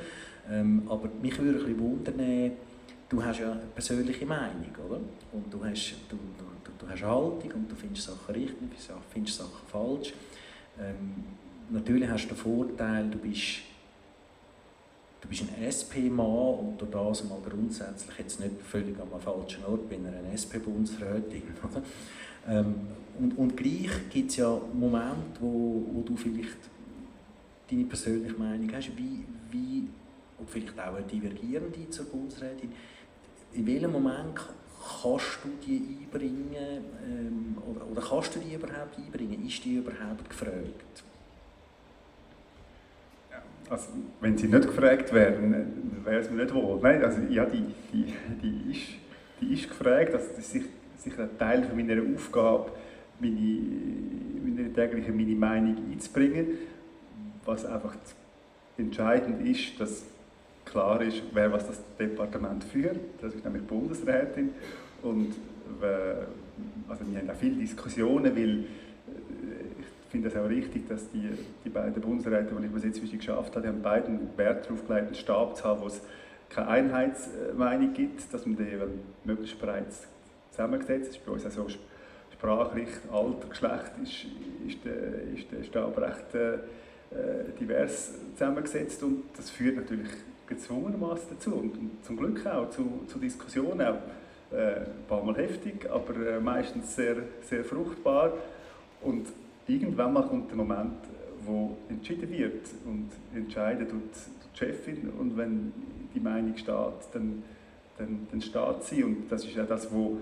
Ähm, aber mich würde ein bisschen wundern, du hast ja eine persönliche Meinung, oder? Und du hast, du, du, du hast Haltung und du findest Sachen richtig, du findest Sachen falsch. Ähm, natürlich hast du den Vorteil, du bist du bist ein SP-Mann und durch das mal grundsätzlich jetzt nicht völlig am falschen Ort bin, eine SP-Bundsrätin. Ähm, und, und gleich gibt es ja Momente, wo, wo du vielleicht deine persönliche Meinung hast, wie, wie, und vielleicht auch eine divergierende zur Bundesrätin, in welchem Moment kannst du die einbringen ähm, oder, oder kannst du die überhaupt einbringen? Ist die überhaupt gefragt? Also, wenn sie nicht gefragt wären, wäre es mir nicht wohl. Nein, also ja, die, die, die, ist, die ist gefragt. Also, das ist sicher ein Teil von meiner Aufgabe, meine, meine tägliche meine Meinung einzubringen. Was einfach entscheidend ist, dass klar ist, wer was das Departement führt. Das ist nämlich die Bundesrätin. Und äh, also wir haben auch viele Diskussionen, weil finde es auch richtig, dass die, die beiden Bundesräte, die ich bis jetzt geschafft habe, haben beiden Wert darauf gelegt, einen Stab zu haben, wo es keine Einheitsmeinung gibt, dass man die möglichst bereits zusammengesetzt ist. Bei uns auch so sprachlich, Alter, Geschlecht ist, ist, der, ist der Stab recht äh, divers zusammengesetzt und das führt natürlich gezwungenermaßen dazu und, und, zum Glück auch zu, zu Diskussionen, auch äh, ein paar Mal heftig, aber äh, meistens sehr, sehr fruchtbar und irgendwann mal kommt der Moment, wo entschieden wird und entscheidet tut die Chefin und wenn die Meinung steht, dann, dann, dann steht sie und das ist ja das, wo,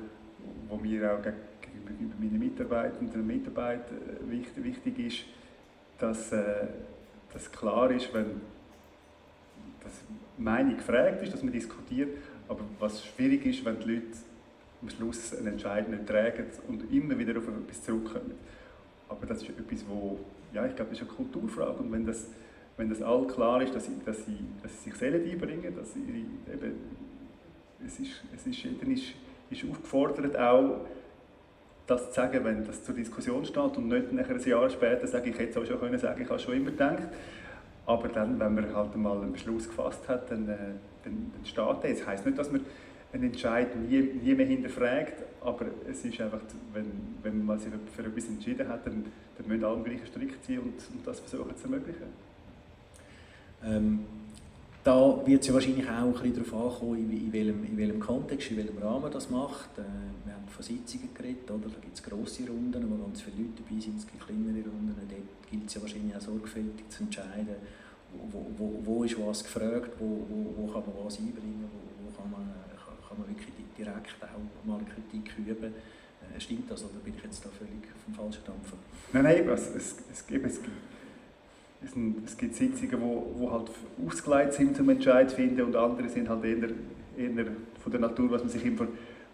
wo mir auch gegenüber meinen Mitarbeitenden und Mitarbeitern wichtig, wichtig ist, dass, äh, dass klar ist, wenn dass Meinung gefragt ist, dass man diskutiert, aber was schwierig ist, wenn die Leute am Schluss einen Entscheid nicht tragen und immer wieder auf etwas zurückkommen. Aber das ist etwas, wo, ja, ich glaube, das ist eine Kulturfrage. Und wenn das, wenn das all klar ist, dass sie, dass sie, dass sie sich selber einbringen, dass sie eben, es ist, es ist, jeder ist, ist aufgefordert, auch das zu sagen, wenn das zur Diskussion steht und nicht nachher ein Jahr später sage ich, hätte es auch schon können sagen, ich habe schon immer gedacht. Aber dann, wenn man halt mal einen Beschluss gefasst hat, dann, äh, dann, dann steht der. Das heisst nicht, dass man einen Entscheid nie, nie mehr hinterfragt, aber es ist einfach, wenn, wenn man sich für etwas entschieden hat, dann, dann müssen alle gleichen Strick ziehen und, und das versuchen zu ermöglichen. Ähm, da wird es ja wahrscheinlich auch ein bisschen darauf ankommen, in, welchem, in welchem Kontext, in welchem Rahmen das macht. Äh, wir haben von Sitzungen geredet, oder? da gibt es grosse Runden, wo ganz viele Leute dabei sind, es gibt kleinere Runden. Dort gilt es ja wahrscheinlich auch sorgfältig zu entscheiden, wo, wo, wo ist was gefragt, wo, wo, wo kann man was einbringen, wo, wo kann, man, man wirklich direkt auch mal Kritik üben. Äh, stimmt das oder bin ich jetzt da völlig vom falschen Dampfer? Nein, nein, es, es, es, gibt, es, gibt, es, es gibt Sitzungen, wo, wo halt ausgeleitet sind zum Entscheid finden und andere sind halt eher, eher von der Natur, was man sich, inform,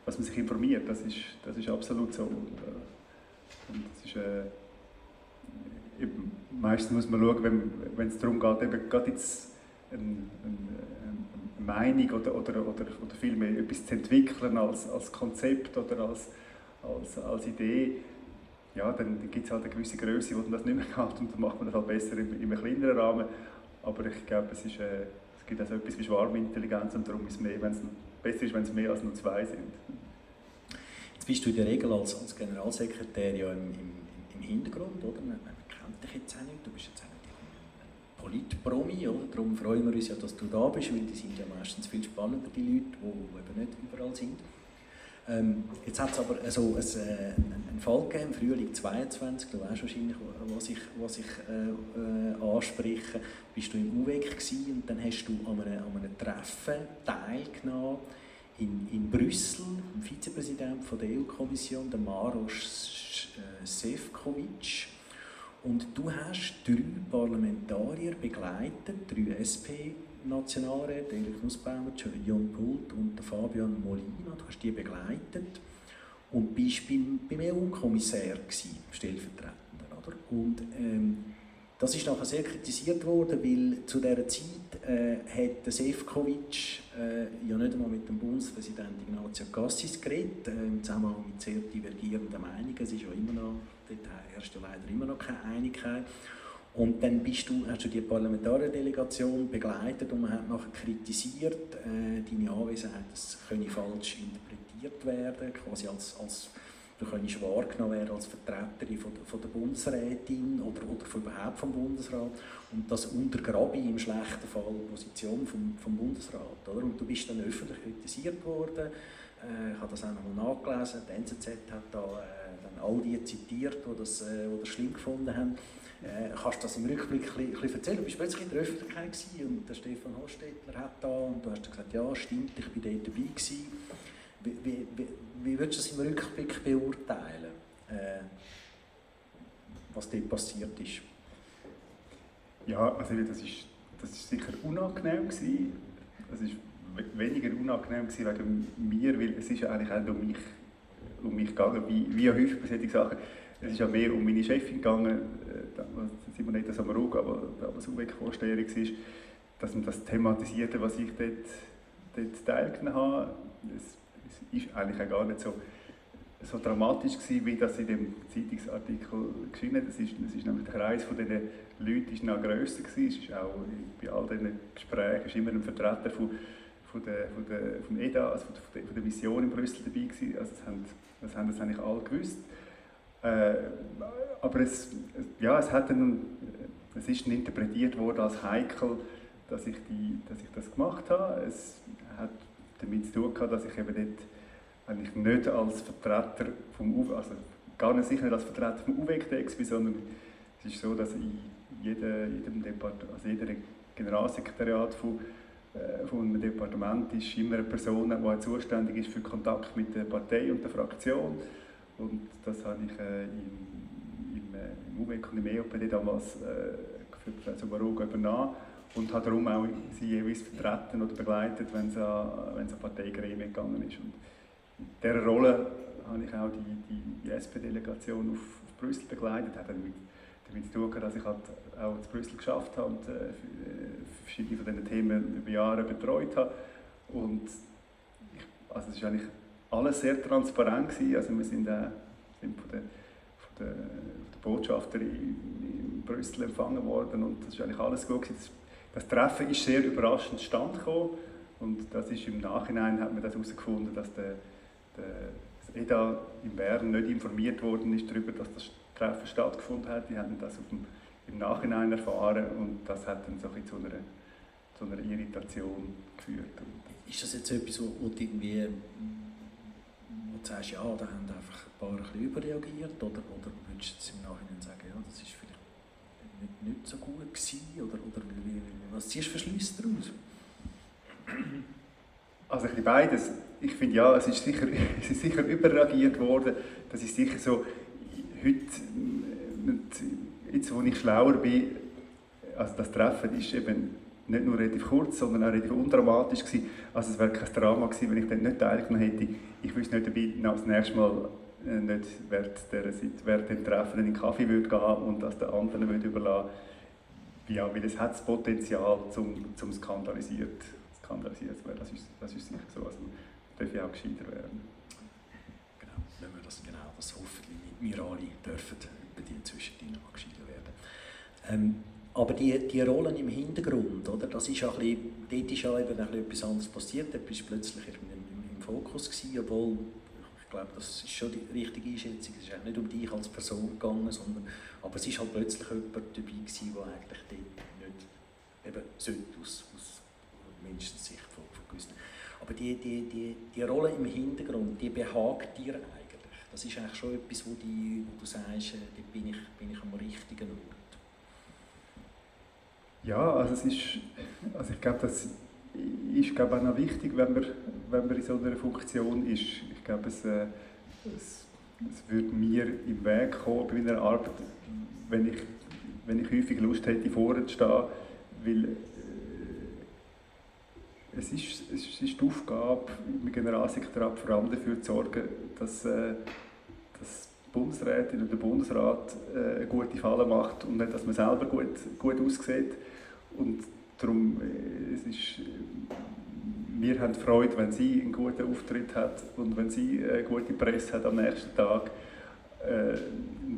was man sich informiert. Das ist, das ist absolut so. Und, äh, und das ist, äh, eben, meistens muss man schauen, wenn, es darum geht, eben gerade jetzt eine, eine, eine Meinung oder, oder, oder, oder vielmehr etwas zu entwickeln als, als Konzept oder als, als, als Idee, ja, dann, dann gibt es halt eine gewisse Größe, wo das nicht mehr geht und dann macht man das halt besser in einem kleineren Rahmen. Aber ich glaube, es, ist, äh, es gibt also etwas wie Schwarmintelligenz und darum ist es mehr, wenn es besser ist, wenn es mehr als nur zwei sind. Jetzt bist du in der Regel als, als Generalsekretär ja im, im, im Hintergrund, oder? Man, man kennt dich jetzt auch nicht, du bist jetzt Politpromi? Darum freuen wir uns ja, dass du da bist, weil die sind ja meistens viel spannender, die Leute, die, eben nicht überall sind. Ähm, jetzt hat es aber so einen, äh, einen Fall gegeben, im Frühling 22, du weißt wahrscheinlich, was ich, was ich äh, äh, anspreche, bist du im UWEG gewesen, und dann hast du an einem, an einem Treffen teilgenommen in, in Brüssel, dem Vizepräsident von der EU-Kommission, der Maros Sefcovic, und du hast drei Parlamentarier begleitet, drei SP Nationalräte, Erich Nussbaumer, John Pult und Fabian Molina, du hast die begleitet und bist beim, beim EU-Kommissär stellvertretend. Oder? Und ähm, das ist nachher sehr kritisiert worden, weil zu dieser Zeit äh, hat Sefcovic äh, ja nicht einmal mit dem Bundespräsidenten Ignazio Cassis geredet, äh, im Zusammenhang mit sehr divergierenden Meinungen. Es ist ja immer noch, dort herrscht ja leider immer noch keine Einigkeit. Und dann bist du, hast du die Parlamentarierdelegation begleitet und man hat nachher kritisiert, äh, deine Anwesenheit, das könne falsch interpretiert werden, quasi als, als du könntest wahrgenommen werden als Vertreterin von von der Bundesrätin oder, oder von überhaupt vom Bundesrat und das untergrabe im schlechten Fall die Position vom, vom Bundesrat. Oder? Und du bist dann öffentlich kritisiert worden, äh, ich habe das auch nochmal nachgelesen, die NZZ hat da äh, dann all die zitiert, die das, äh, die das schlimm gefunden haben. Äh, kannst du das im Rückblick ein bisschen erzählen? Du warst plötzlich in der Öffentlichkeit und der Stefan Hostetler hat da und du hast gesagt, ja stimmt, ich war dort dabei gewesen. Wie, wie, wie, würdest du das im Rückblick beurteilen, äh, was dort passiert ist? Ja, also das ist, das ist sicher unangenehm gewesen. Das ist weniger unangenehm gewesen wegen mir, weil es ist ja eigentlich auch um mich, um mich gegangen, wie, wie häufig bei solchen Sachen es ist ja mehr um meine Chefin gegangen, äh, Simonetta Samaruga, aber damals UWEC-Vorsteherin war, dass man das thematisierte, was ich dort, dort teilgenommen habe. Es ist eigentlich auch gar nicht so, so dramatisch gewesen, wie das in dem Zeitungsartikel geschrieben. Es ist, es ist nämlich der Kreis von diesen Leuten ist noch grösser gewesen. Es ist auch bei all diesen Gesprächen ist immer ein Vertreter von, von der, von der, vom EDA, also von der, von der Mission in Brüssel dabei gewesen. Also das haben das, haben das eigentlich alle gewusst. Äh, aber es, ja, es, hat dann, es ist interpretiert worden als heikel, dass ich, die, dass ich das gemacht habe. Es hat damit zu tun gehabt, dass ich eben dort eigentlich nicht als Vertreter vom UWEG, also gar nicht sicher als Vertreter vom UWEG bin, sondern es ist so, dass in jedem, jedem Departement, also jeder Generalsekretariat von, äh, von einem Departement ist immer eine Person, die zuständig ist für Kontakt mit der Partei und der Fraktion. Und das habe ich äh, im, im, äh, im UWEC und im EOPD damals äh, für Professor Baruga übernommen und habe darum auch sie jeweils vertreten oder begleitet, wenn es an, wenn es Parteigremien gegangen ist. Und in dieser Rolle habe ich auch die, die, SP-Delegation auf, auf, Brüssel begleitet, hat damit, damit zu tun, dass ich halt auch in Brüssel geschafft habe und äh, verschiedene von diesen Themen über Jahre betreut habe. Und ich, also es ist eigentlich alles sehr transparent gewesen. Also wir sind, äh, bestimmt von der, von der, von der Botschafter in, in, Brüssel empfangen worden und das ist eigentlich alles gut gewesen. Das, Treffen ist sehr überraschend stand und das ist im Nachhinein hat man das herausgefunden, dass der, der das EDA in Bern nicht informiert worden ist darüber, dass das Treffen stattgefunden hat. Die haben das dem, im Nachhinein erfahren und das hat dann so ein zu einer, zu einer Irritation geführt. Ist das jetzt etwas, wo, wo du irgendwie wo du sagst, ja, da haben einfach ein paar ein überreagiert oder, oder würdest du jetzt im Nachhinein sagen, ja, das ist vielleicht nicht, nicht so gut gewesen oder, oder was ziehst du für Schlüsse daraus? Also ein beides. Ich finde ja, es ist, sicher, es ist sicher überreagiert worden. Das ist sicher so, heute, jetzt wo ich schlauer bin, also das Treffen ist eben nicht nur relativ kurz, sondern auch relativ undramatisch gewesen. Also es wäre kein Drama gewesen, wenn ich dann nicht teilgenommen hätte. Ich wüsste nicht, ob ich das nächste Mal äh, nicht während, der, während dem Treffen in den Kaffee würde gehen und das den anderen würde überlassen ja, weil es hat das Potenzial zum, zum skandalisiert, skandalisiert zu werden. Das ist, das ist sicher so. Also darf ich auch gescheiter werden. Genau, wenn wir das genau, das hoffentlich wir alle dürfen bei dir zwischendrin mal gescheiter werden. Ähm, aber die, die Rollen im Hintergrund, oder, das ist ja bisschen, dort ist ja eben etwas anderes passiert, bist plötzlich im, im, im Fokus gewesen, obwohl ich glaube, das ist schon die richtige Einschätzung. Es ist auch nicht um dich als Person gegangen, sondern aber es ist halt plötzlich jemand dabei gewesen, der eigentlich dort nicht eben sollte, aus, aus Menschensicht von, von gewissen. Aber die, die, die, die Rolle im Hintergrund, die behagt dir eigentlich. Das ist eigentlich schon etwas, wo, die, wo du sagst, äh, da bin ich, bin ich am richtigen Ort. Ja, also es ist, also ich glaube, das ist glaube auch noch wichtig, wenn man, wenn man in so einer Funktion ist. Ich glaube, es, äh, es, es würde mir im Weg kommen bei meiner Arbeit, wenn ich, wenn ich häufig Lust hätte, vorne zu stehen, weil äh, es ist, es ist die Aufgabe im Generalsekretariat vor allem dafür zu sorgen, dass, äh, dass die Bundesrätin oder der Bundesrat eine gute Falle macht und nicht, dass man selber gut, gut aussieht. Und darum, äh, es ist, wir haben Freude, wenn sie einen guten Auftritt hat und wenn sie eine gute Presse hat am nächsten Tag. Äh,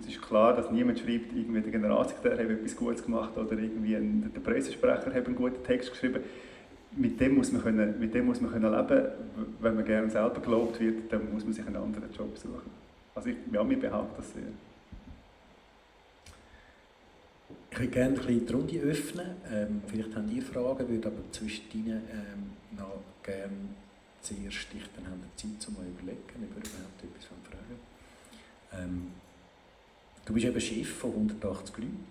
es ist klar, dass niemand schreibt, irgendwie der Generalsekretär hat etwas Gutes gemacht oder irgendwie der Pressesprecher hat einen guten Text geschrieben. Mit dem, muss man können, mit dem muss man können leben. Wenn man gerne selber gelobt wird, dann muss man sich einen anderen Job suchen. Also ich, ja, mir behaupte das sehr. Ich würde gerne ein die Runde öffnen. Ähm, vielleicht habt ihr Fragen, würde aber zwischendrin ähm, noch gerne zuerst, ich, dann haben wir Zeit, um mal überlegen, ob wir überhaupt etwas fragen ähm, Du bist eben Chef von 180 Leuten.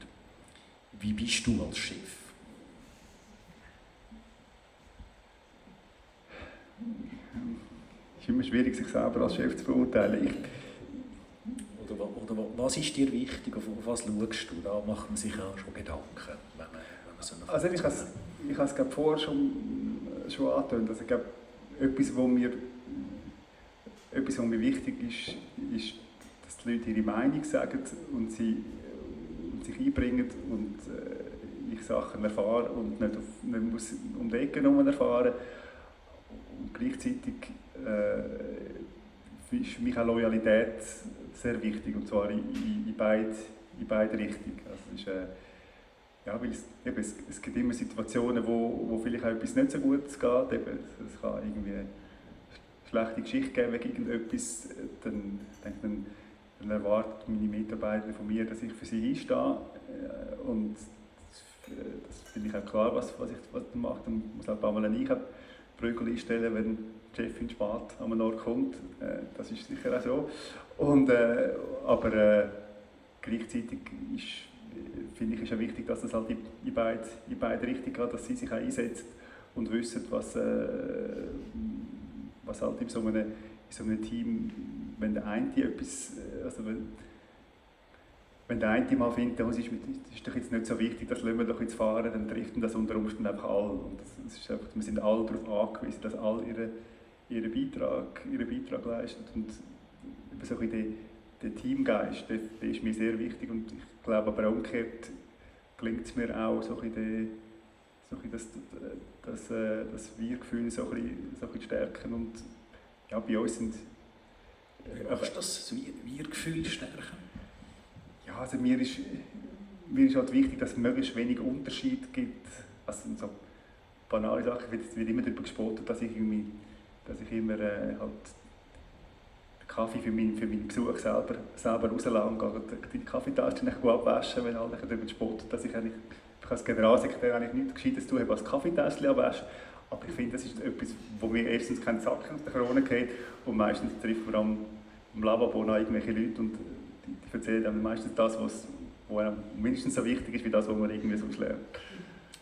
Wie bist du als Chef? Es ist immer schwierig, sich selber als Chef zu beurteilen. Ich, oder, was ist dir wichtig, auf, was schaust du? Da macht man sich auch schon Gedanken, wenn man, wenn man so eine Also ich habe es, ich habe es vorher schon, schon angetönt. Also ich glaube, etwas, was mir, etwas, was mir wichtig ist, ist, dass die Leute ihre Meinung sagen und sie und sich einbringen und äh, ich Sachen erfahre und nicht, auf, nicht muss um die Ecke erfahren. Und gleichzeitig äh, ist für mich auch Loyalität sehr wichtig und zwar in, in, in, beide, in beide Richtungen. Also es, ist, äh, ja, weil es, eben, es, es, gibt immer Situationen, wo, wo vielleicht auch etwas nicht so gut geht. Eben, es kann irgendwie eine schlechte Geschichte geben wegen irgendetwas. Dann, dann, dann erwarten meine Mitarbeiter von mir, dass ich für sie einstehe. Äh, und das, das finde ich auch klar, was, was ich was mache. Dann muss auch ein paar Mal ich Brügel einstellen, wenn die Chefin spät an einen Ort kommt. Äh, das ist sicher auch so. Und, äh, aber äh, gleichzeitig ist, finde ich, ist auch wichtig, dass es halt in, in, beide, in beide Richtungen geht, dass sie sich auch einsetzt und wissen, was, äh, was halt in so, einem, in so einem Team, wenn der eine etwas, äh, also wenn, wenn der eine mal findet, das ist, das ist doch jetzt nicht so wichtig, das lassen wir doch jetzt fahren, dann trifft das unter Umständen einfach alle. Und das, ist einfach, wir sind alle darauf angewiesen, dass alle ihre, ihren, Beitrag, ihren Beitrag leisten. Und so ein der, der Teamgeist, der, der, ist mir sehr wichtig und ich glaube aber umgekehrt gelingt es mir auch, so ein bisschen, so ein das, das, das Wir-Gefühl so ein bisschen, so ein bisschen stärken und ja, bei uns sind Möchtest du das Wir-Gefühl stärken? Ja, also mir ist, mir ist halt wichtig, dass es möglichst wenig Unterschied gibt. Also so banale Sachen, wird, wird immer darüber gespottet, dass ich, irgendwie, dass ich immer äh, halt Kaffee für meinen, für meinen Besuch selber, selber rauslasse und die Kaffeetasse nicht abwaschen, wenn alle darüber spotten, dass ich eigentlich ich als Generalsekretär eigentlich nichts Gescheites tun habe, als Kaffeetasse abwaschen. Aber ich finde, das ist etwas, wo mir erstens keinen Sack aus der Krone geht und meistens trifft man am, am Lavabo noch irgendwelche Leute und die, die erzählen dann meistens das, was wo mindestens so wichtig ist wie das, was man irgendwie sonst lernt.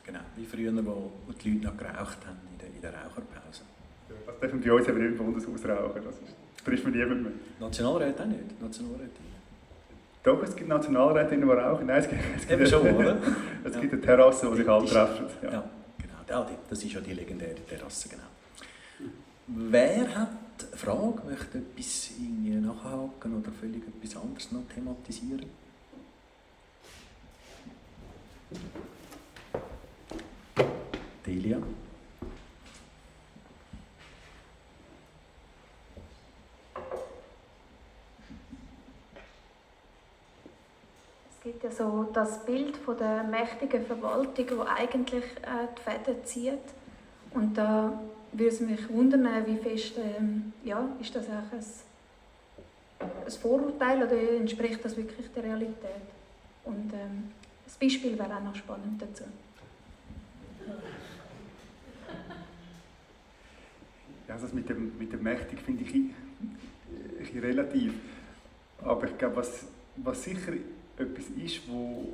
Genau, wie früher, wo, wo die Leute noch geraucht haben in der, in der Raucherpause. Das dürfen bei uns aber nicht im Bundeshaus rauchen, das, ist, man niemand mehr. Nationalräte auch nicht? Nationalräte. Doch, es gibt Nationalräte, die rauchen. Nein, es gibt, es gibt, schon, oder? es gibt eine Terrasse, wo sich alle treffen. Ja. ja, genau. Das ist ja die legendäre Terrasse, genau. Wer hat eine Frage, möchte etwas nachhaken oder völlig etwas anderes noch thematisieren? Delia? Gibt ja so das Bild von der mächtigen Verwaltung, die eigentlich äh, die Fäden zieht. Und da würde es mich wundern, wie fest ähm, ja, ist das auch ein, ein Vorurteil oder entspricht das wirklich der Realität? Und ähm, das Beispiel wäre auch noch spannend dazu. Ja, also das mit dem, mit dem Mächtig finde ich, ich, relativ. Aber ich glaube, was, was sicher etwas ist, wo,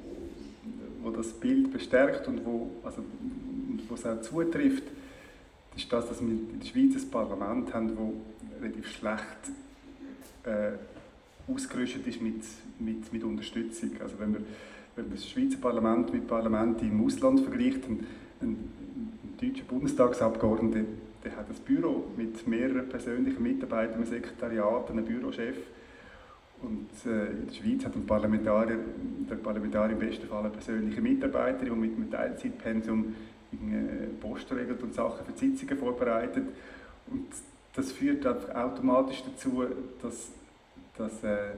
wo das Bild bestärkt und wo, also, wo es auch zutrifft, ist das, dass wir in der Schweiz ein Parlament haben, das relativ schlecht äh, ausgerüstet ist mit, mit, mit Unterstützung. Also wenn wir, wenn man das Schweizer Parlament mit Parlamenten im Ausland vergleicht, ein, ein, ein deutscher Bundestagsabgeordneter der hat ein Büro mit mehreren persönlichen Mitarbeitern, einem Sekretariat, einem Bürochef. Und äh, in der Schweiz hat ein Parlamentarier, der Parlamentarier im besten Fall eine persönliche Mitarbeiterin, die mit einem Teilzeitpensum Post regelt und Sachen für Sitzungen vorbereitet. Und das führt automatisch dazu, dass, dass äh,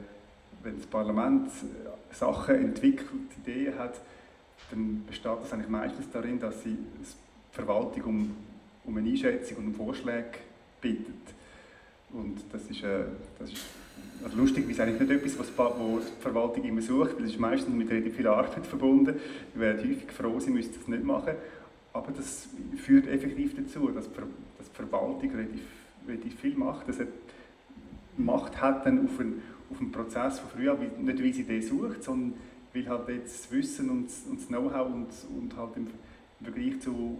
wenn das Parlament äh, Sachen entwickelt, Ideen hat, dann besteht das eigentlich meistens darin, dass sie die Verwaltung um um eine Einschätzung und um Vorschläge bittet. Und das ist, äh, das ist lustig, ist eigentlich nicht etwas, was die Verwaltung immer sucht, weil es ist meistens mit relativ viel Arbeit verbunden. Wir wären häufig froh, sie müssten das nicht machen. Aber das führt effektiv dazu, dass die Verwaltung relativ, relativ viel macht. Dass Macht hat dann auf einen, auf einen Prozess von früher, nicht weil sie den sucht, sondern weil halt jetzt das Wissen und, und das Know-how und, und halt im, Vergleich zu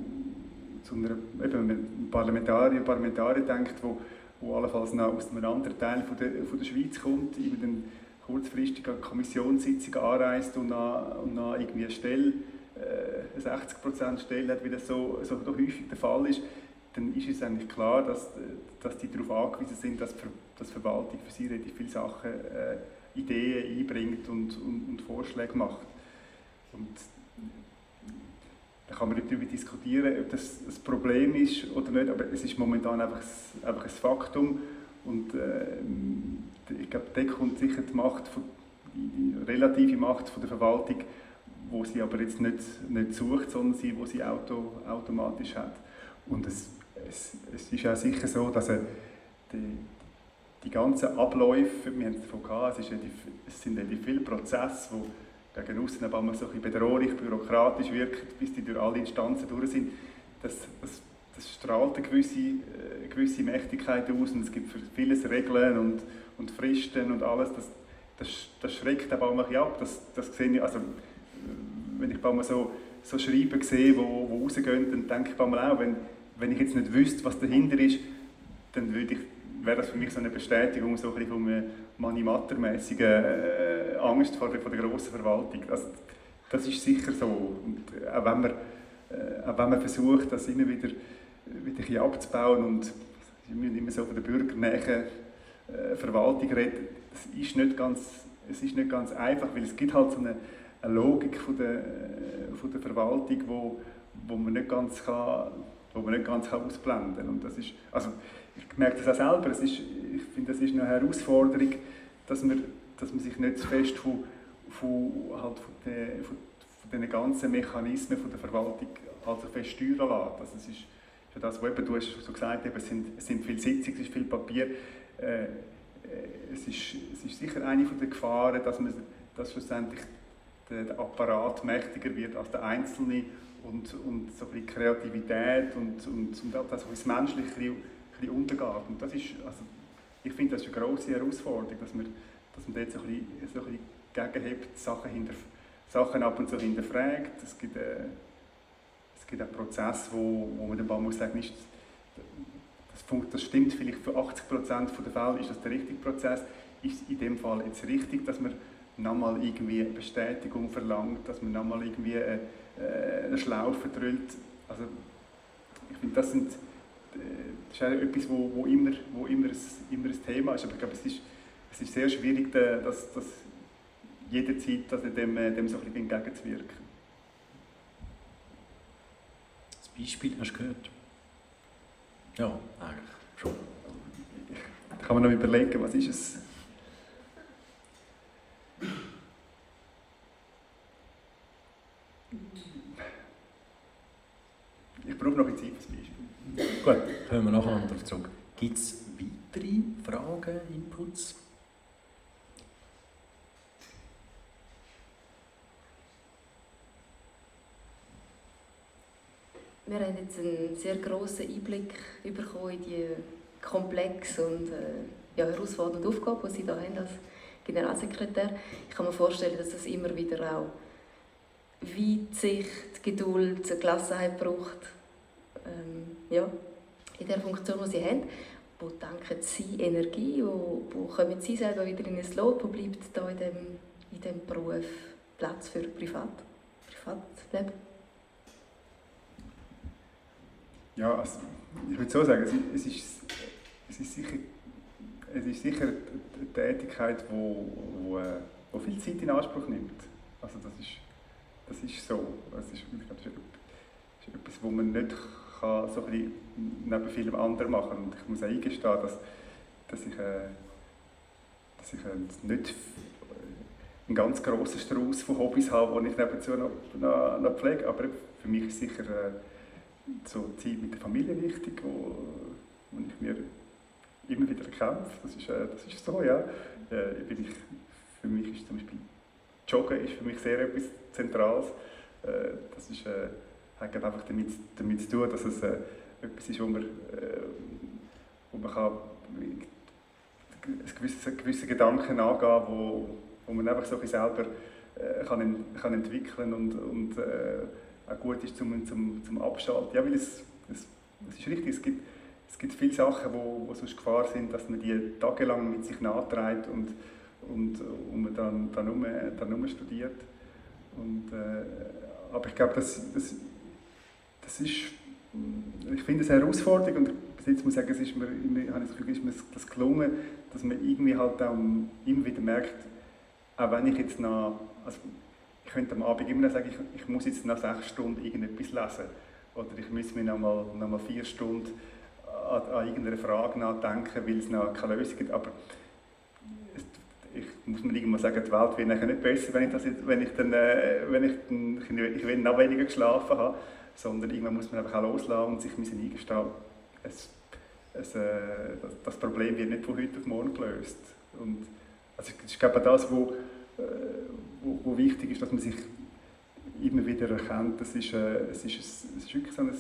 zu wenn Parlamentarier, Parlamentarier denkt, wo, wo allenfalls noch aus einem anderen Teil von der, von der Schweiz kommt, über den kurzfristig eine Kommissionssitzung anreist und dann, und dann irgendwie eine Stelle, äh, eine 60% Stelle hat, wie das so, so häufig der Fall ist, dann ist es eigentlich klar, dass, dass die darauf angewiesen sind, dass, dass die Verwaltung für sie relativ viele Sachen, äh, Ideen einbringt und, und, und Vorschläge macht. Und kann man darüber diskutieren, ob das ein Problem ist oder nicht, aber es ist momentan einfach, einfach ein Faktum. Und äh, ich glaube, da kommt sicher die Macht, von, die, relative Macht von der Verwaltung, wo sie aber jetzt nicht, nicht sucht, sondern sie, wo sie auto, automatisch hat. Und es, es, es ist auch sicher so, dass er die, die ganzen Abläufe, wir haben es davon gehabt, es, ist es sind viele Prozesse, die gegen außen aber so ein bedrohlich, bürokratisch wirkt, bis die durch alle Instanzen durch sind, das, das, das strahlt eine gewisse, eine äh, gewisse Mächtigkeit aus und es gibt für vieles Regeln und, und Fristen und alles, das, das, das schreckt aber auch ein ab. Das, das sehe ich, also, wenn ich mal so, so Schreiben sehe, wo, wo rausgehen, dann denke ich mal auch, wenn, wenn ich jetzt nicht wüsste, was dahinter ist, dann würde ich wäre das für mich so eine Bestätigung so ein von einer Manimatter-mässigen äh, Angst vor der, grossen Verwaltung. Das, das ist sicher so. Und äh, auch, wenn man, äh, auch wenn man versucht, das immer wieder, wieder ein abzubauen und immer so von der bürgernähen äh, Verwaltung reden, das ist nicht ganz, es ist nicht ganz einfach, weil es gibt halt so eine, eine Logik von der, äh, von der Verwaltung, wo, wo man nicht ganz kann, wo man nicht ganz kann ausblenden kann. Also, ich merke das auch selber, es ist, ich finde, das ist eine Herausforderung, dass man, dass man sich nicht zu fest von, von, halt von, den, von, von den ganzen Mechanismen von der Verwaltung also fest steuern lässt. Also es ist, ist das, was eben, du hast so gesagt hast, es sind, es sind viele Sitzungen, es ist viel Papier. Äh, äh, es, ist, es ist sicher eine der Gefahren, dass, man, dass schlussendlich der, der Apparat mächtiger wird als der Einzelne und, und so ein Kreativität und, und, und das, was menschlich ein bisschen, untergeht. Und das ist, also, ich finde, das ist eine grosse Herausforderung, dass man, dass man dort so ein bisschen, so bisschen gegenhebt, Sachen, hinter, Sachen ab und zu hinterfragt. Es gibt, äh, es gibt einen Prozess, wo, wo man dann mal muss sagen, ist, das, das stimmt vielleicht für 80 Prozent der Fälle, ist das der richtige Prozess. Ist in dem Fall jetzt richtig, dass man nochmal irgendwie eine Bestätigung verlangt, dass man nochmal irgendwie eine, äh, eine Schlaufe drüllt. Also ich finde, das, sind, äh, das ist etwas, wo, wo, immer, wo immer, ein, immer ein Thema ist. Aber ich glaube, es ist, es ist sehr schwierig, das, das jederzeit also dem, äh, dem so ein bisschen entgegenzuwirken. Das Beispiel hast du gehört? Ja, eigentlich schon. Da kann man noch überlegen, was ist es? Ich brauche noch ein Zeit fürs Beispiel. Gut, kommen wir nachher darauf zurück. Gibt es weitere Fragen, Inputs? Wir haben jetzt einen sehr grossen Einblick bekommen in die komplexe und äh, ja, herausfordernde Aufgabe, die Sie hier haben als Generalsekretär. Ich kann mir vorstellen, dass das immer wieder auch Weitsicht, Geduld, Gelassenheit braucht. Ähm, ja, in der Funktion, die Sie haben. Wo denken Sie Energie? Wo, wo kommen Sie selber wieder in ein Lot? Wo bleibt da in dem, in dem Beruf Platz für Privat, Privatleben? Ja, also, ich würde so sagen, es ist, es ist sicher es ist sicher eine Tätigkeit, die wo, wo, wo viel Zeit in Anspruch nimmt. Also das ist, das ist so. Das ist, das ist etwas, was man nicht kann, so ein neben vielem anderen machen. Und ich muss auch eingestehen, dass, dass ich, äh, dass ich äh, nicht einen ganz grossen Strauß von Hobbys habe, die ich nebenzu noch, noch, noch pflege. Aber für mich ist sicher äh, so Zeit mit der Familie wichtig, wo, wo ich mir immer wieder kämpfe. Das ist, äh, das ist so, ja. Äh, bin ich, für mich ist zum Beispiel Joggen ist für mich sehr etwas Zentrales. Äh, das ist, äh, hat einfach damit, damit zu tun, dass es äh, etwas ist, wo man, äh, wo man kann, einen gewissen, gewissen Gedanken angehen wo, wo man einfach so ein selber äh, kann, kann entwickeln und, und äh, auch gut ist zum, zum, zum Abschalten. Ja, weil es, es, es ist richtig, es gibt es gibt viele Sachen, wo, wo sonst Gefahr sind, dass man die tagelang mit sich nachträgt und, und, und man dann, dann, um, dann um studiert. Und, äh, aber ich glaube, das, das, das ist, ich finde es eine Herausforderung und jetzt muss ich sagen, es ist mir, ich das Gefühl, ist mir das gelungen, dass man irgendwie halt auch immer wieder merkt, auch wenn ich jetzt noch, also ich könnte am Abend immer noch sagen, ich, ich muss jetzt nach sechs Stunden irgendetwas lesen oder ich muss mir noch mal, noch mal vier Stunden an, an irgendeiner Frage nachdenken, weil es noch keine Lösung gibt. Aber ich muss mir irgendwann sagen, die Welt wird nicht besser, wenn ich, das, wenn ich dann, äh, wenn ich, dann, ich noch weniger geschlafen habe, sondern irgendwann muss man einfach auch loslassen und sich müssen eingestehen, es, es, äh, das, das, Problem wird nicht von heute auf morgen gelöst. Und, also ich glaube das, wo, äh, wo, wo, wichtig ist, dass man sich immer wieder erkennt, das ist, äh, es ist, es ist wirklich so ein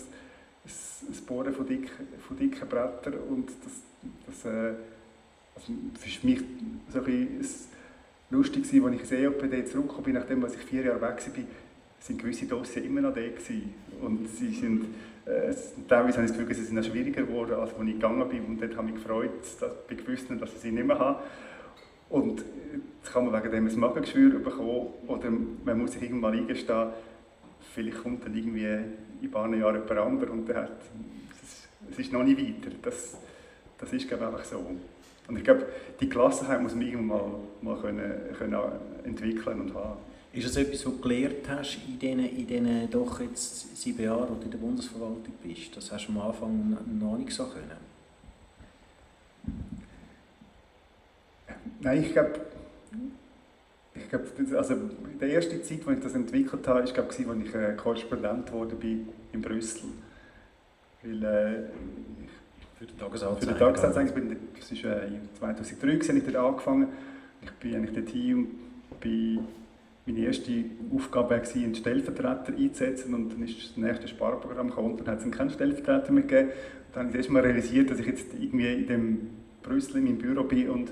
das Bohren von, dick, von dicken Brettern und das, das äh, also für mich so ein lustig war, als ich ins EOPD zurückgekommen bin, nachdem ich vier Jahre weg war, sind gewisse Dossier immer noch da gewesen. und sie sind äh, teilweise habe ich das Gefühl, sie sind noch schwieriger geworden, als als ich gegangen bin und dort habe ich mich gefreut, dass gewusst habe, dass ich sie nicht mehr habe. Und jetzt kann man wegen dem ein Magengeschwür bekommen oder man muss sich irgendwann eingestehen, vielleicht kommt dann irgendwie in ein paar Jahren jemand anderes und es ist noch nicht weiter. Das, das ist glaube ich, einfach so. Und ich glaube, die Klassenheit muss man irgendwann mal, mal können, können entwickeln und haben. Ist das etwas, was du gelernt hast in diesen, in diesen doch jetzt sieben Jahren, wo du in der Bundesverwaltung bist? Das hast du am Anfang noch nicht so können. Nein, ich glaube, ich glaube, also die erste Zeit, als ich das entwickelt habe, war, als ich äh, Korrespondent wurde in Brüssel. Weil, äh, für den Tagesanzeiger? Für den Tagesanzeiger. Das war äh, 2003, als ich dort angefangen Ich bin eigentlich dort hin und bin meine erste Aufgabe war, einen Stellvertreter einzusetzen und dann ist das nächste Sparprogramm gekommen und dann hat es keinen Stellvertreter mehr gegeben. Dann habe ich erst mal realisiert, dass ich jetzt irgendwie in dem Brüssel in meinem Büro bin und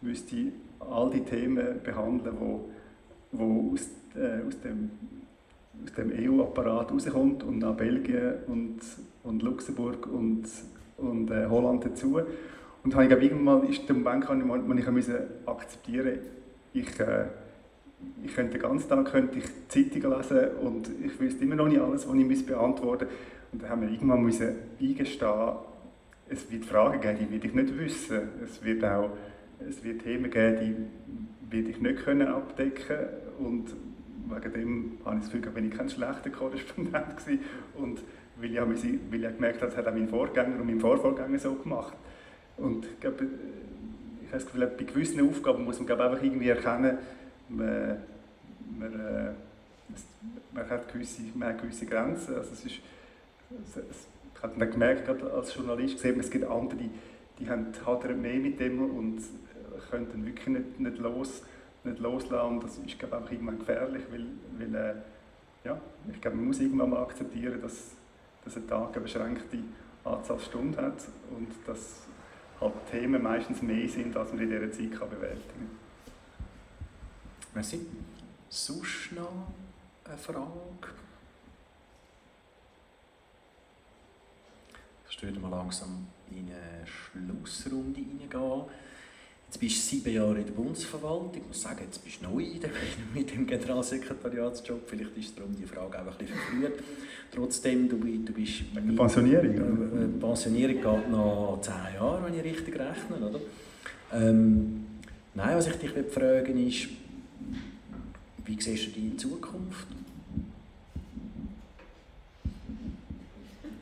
müsste all die Themen behandeln, wo, wo aus, äh, aus dem, aus dem EU-Apparat rauskommt und nach Belgien und, und Luxemburg und, und äh, Holland dazu. Und habe ich, irgendwann ist der Moment, wo ich akzeptieren musste, ich, äh, ich könnte den ganzen Tag könnte ich Zeitungen lesen und ich wüsste immer noch nicht alles, was ich beantworten muss. Und dann haben wir irgendwann müssen eingestehen, es wird Fragen geben, die will ich nicht wissen. Es wird auch es wird Themen geben, die werde ich nicht können abdecken und wegen dem habe ich das Gefühl, bin ich kein schlechter Korrespondent gewesen. und weil ich, weil ich gemerkt habe, das hat auch mein Vorgänger und mein Vorvorgänger so gemacht. Und ich glaube, ich habe das Gefühl, bei gewissen Aufgaben muss man glaube einfach irgendwie erkennen, man, man, äh, man, hat gewisse, man hat gewisse Grenzen. Also es ist, es, ich habe dann gemerkt, als Journalist gesehen, es gibt andere, die haben mehr mit dem und können dann wirklich nicht, nicht, los, nicht loslassen. Und das ist glaube auch irgendwann gefährlich, weil, weil äh, ja, ich glaube, man muss irgendwann mal akzeptieren, dass, dass ein Tag eine beschränkte Anzahl Stunden hat und dass halt Themen meistens mehr sind, als man in dieser Zeit kann bewältigen kann. Merci. Sonst noch eine Frage? Ich würde mal langsam in eine Schlussrunde hineingehen. Jetzt bist du sieben Jahre in der Bundesverwaltung. Ich muss sagen, jetzt bist du neu mit dem Generalsekretariatsjob. Vielleicht ist darum die Frage auch ein bisschen verfrüht. Trotzdem, du, du bist... Eine Pensionierung? Äh, äh, Pensionierung geht noch zehn Jahre, wenn ich richtig rechne. Oder? Ähm, nein, was ich dich fragen ist, wie siehst du deine Zukunft?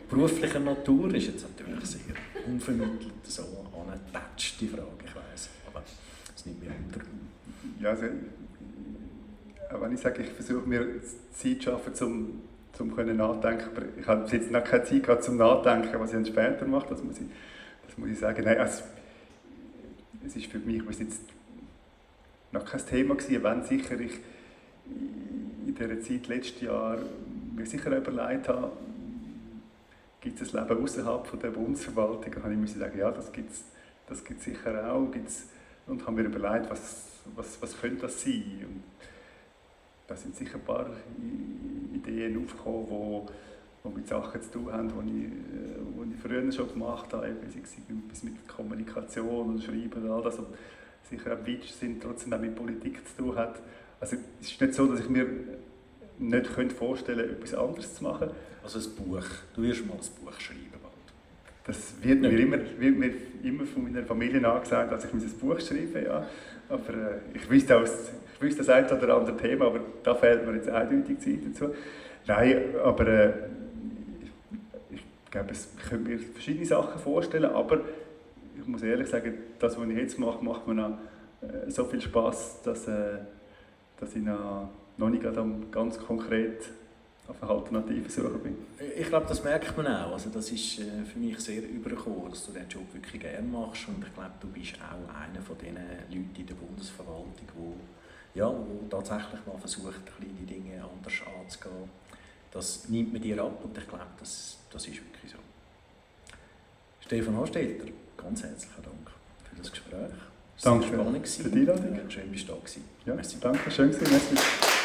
Beruflicher Natur ist jetzt natürlich sehr unvermittelt so angetatscht, die Frage es nimmt mich unter. Ja, also, wenn ich sage, ich versuche mir Zeit zu schaffen, um zum können nachdenken, aber ich habe jetzt noch keine Zeit gehabt zum Nachdenken, was ich dann später mache, das muss ich, das muss ich sagen. Nein, also, es ist für mich bis jetzt noch kein Thema gewesen, wenn sicher ich in dieser Zeit letztes Jahr mir sicher überlegt habe, gibt es ein Leben außerhalb der Bundesverwaltung? Dann habe ich sagen, ja, das gibt es das sicher auch. Gibt's, und haben mir überlegt, was, was, was könnte das sein? Und da sind sicher ein paar Ideen aufgekommen, wo, wo mit Sachen zu tun haben, die ich, die ich früher schon gemacht habe, etwas mit Kommunikation und Schreiben und all das. Und sicher auch Witsch sind, trotzdem auch mit Politik zu tun hat. Also es ist nicht so, dass ich mir nicht vorstellen könnte, etwas anderes zu machen. Also ein Buch. Du wirst mal ein Buch schreiben. Das wird mir, immer, wird mir immer von meiner Familie angesagt, dass ich ein Buch schreibe. Ja. Aber äh, ich wüsste, auch, ich wüsste das ein oder andere Thema, aber da fehlt mir jetzt eindeutig Zeit dazu. Nein, aber äh, ich, ich glaube, ich könnte mir verschiedene Sachen vorstellen, aber ich muss ehrlich sagen, das, was ich jetzt mache, macht mir noch äh, so viel Spaß, dass, äh, dass ich noch, noch nicht ganz konkret auf eine Alternative suchen bin. Ich glaube, das merkt man auch. Also das ist äh, für mich sehr übergekommen, dass du den Job wirklich gerne machst und ich glaube, du bist auch einer von den Leuten in der Bundesverwaltung, wo, ja, wo tatsächlich mal versucht, die Dinge anders anzugehen. Das nimmt man dir ab und ich glaube, das, das ist wirklich so. Stefan Hostelter, ganz herzlichen Dank für das Gespräch. Danke. Spannend für die Einladung. Schön, dass du da warst. Ja, Merci. Danke, schön. Merci.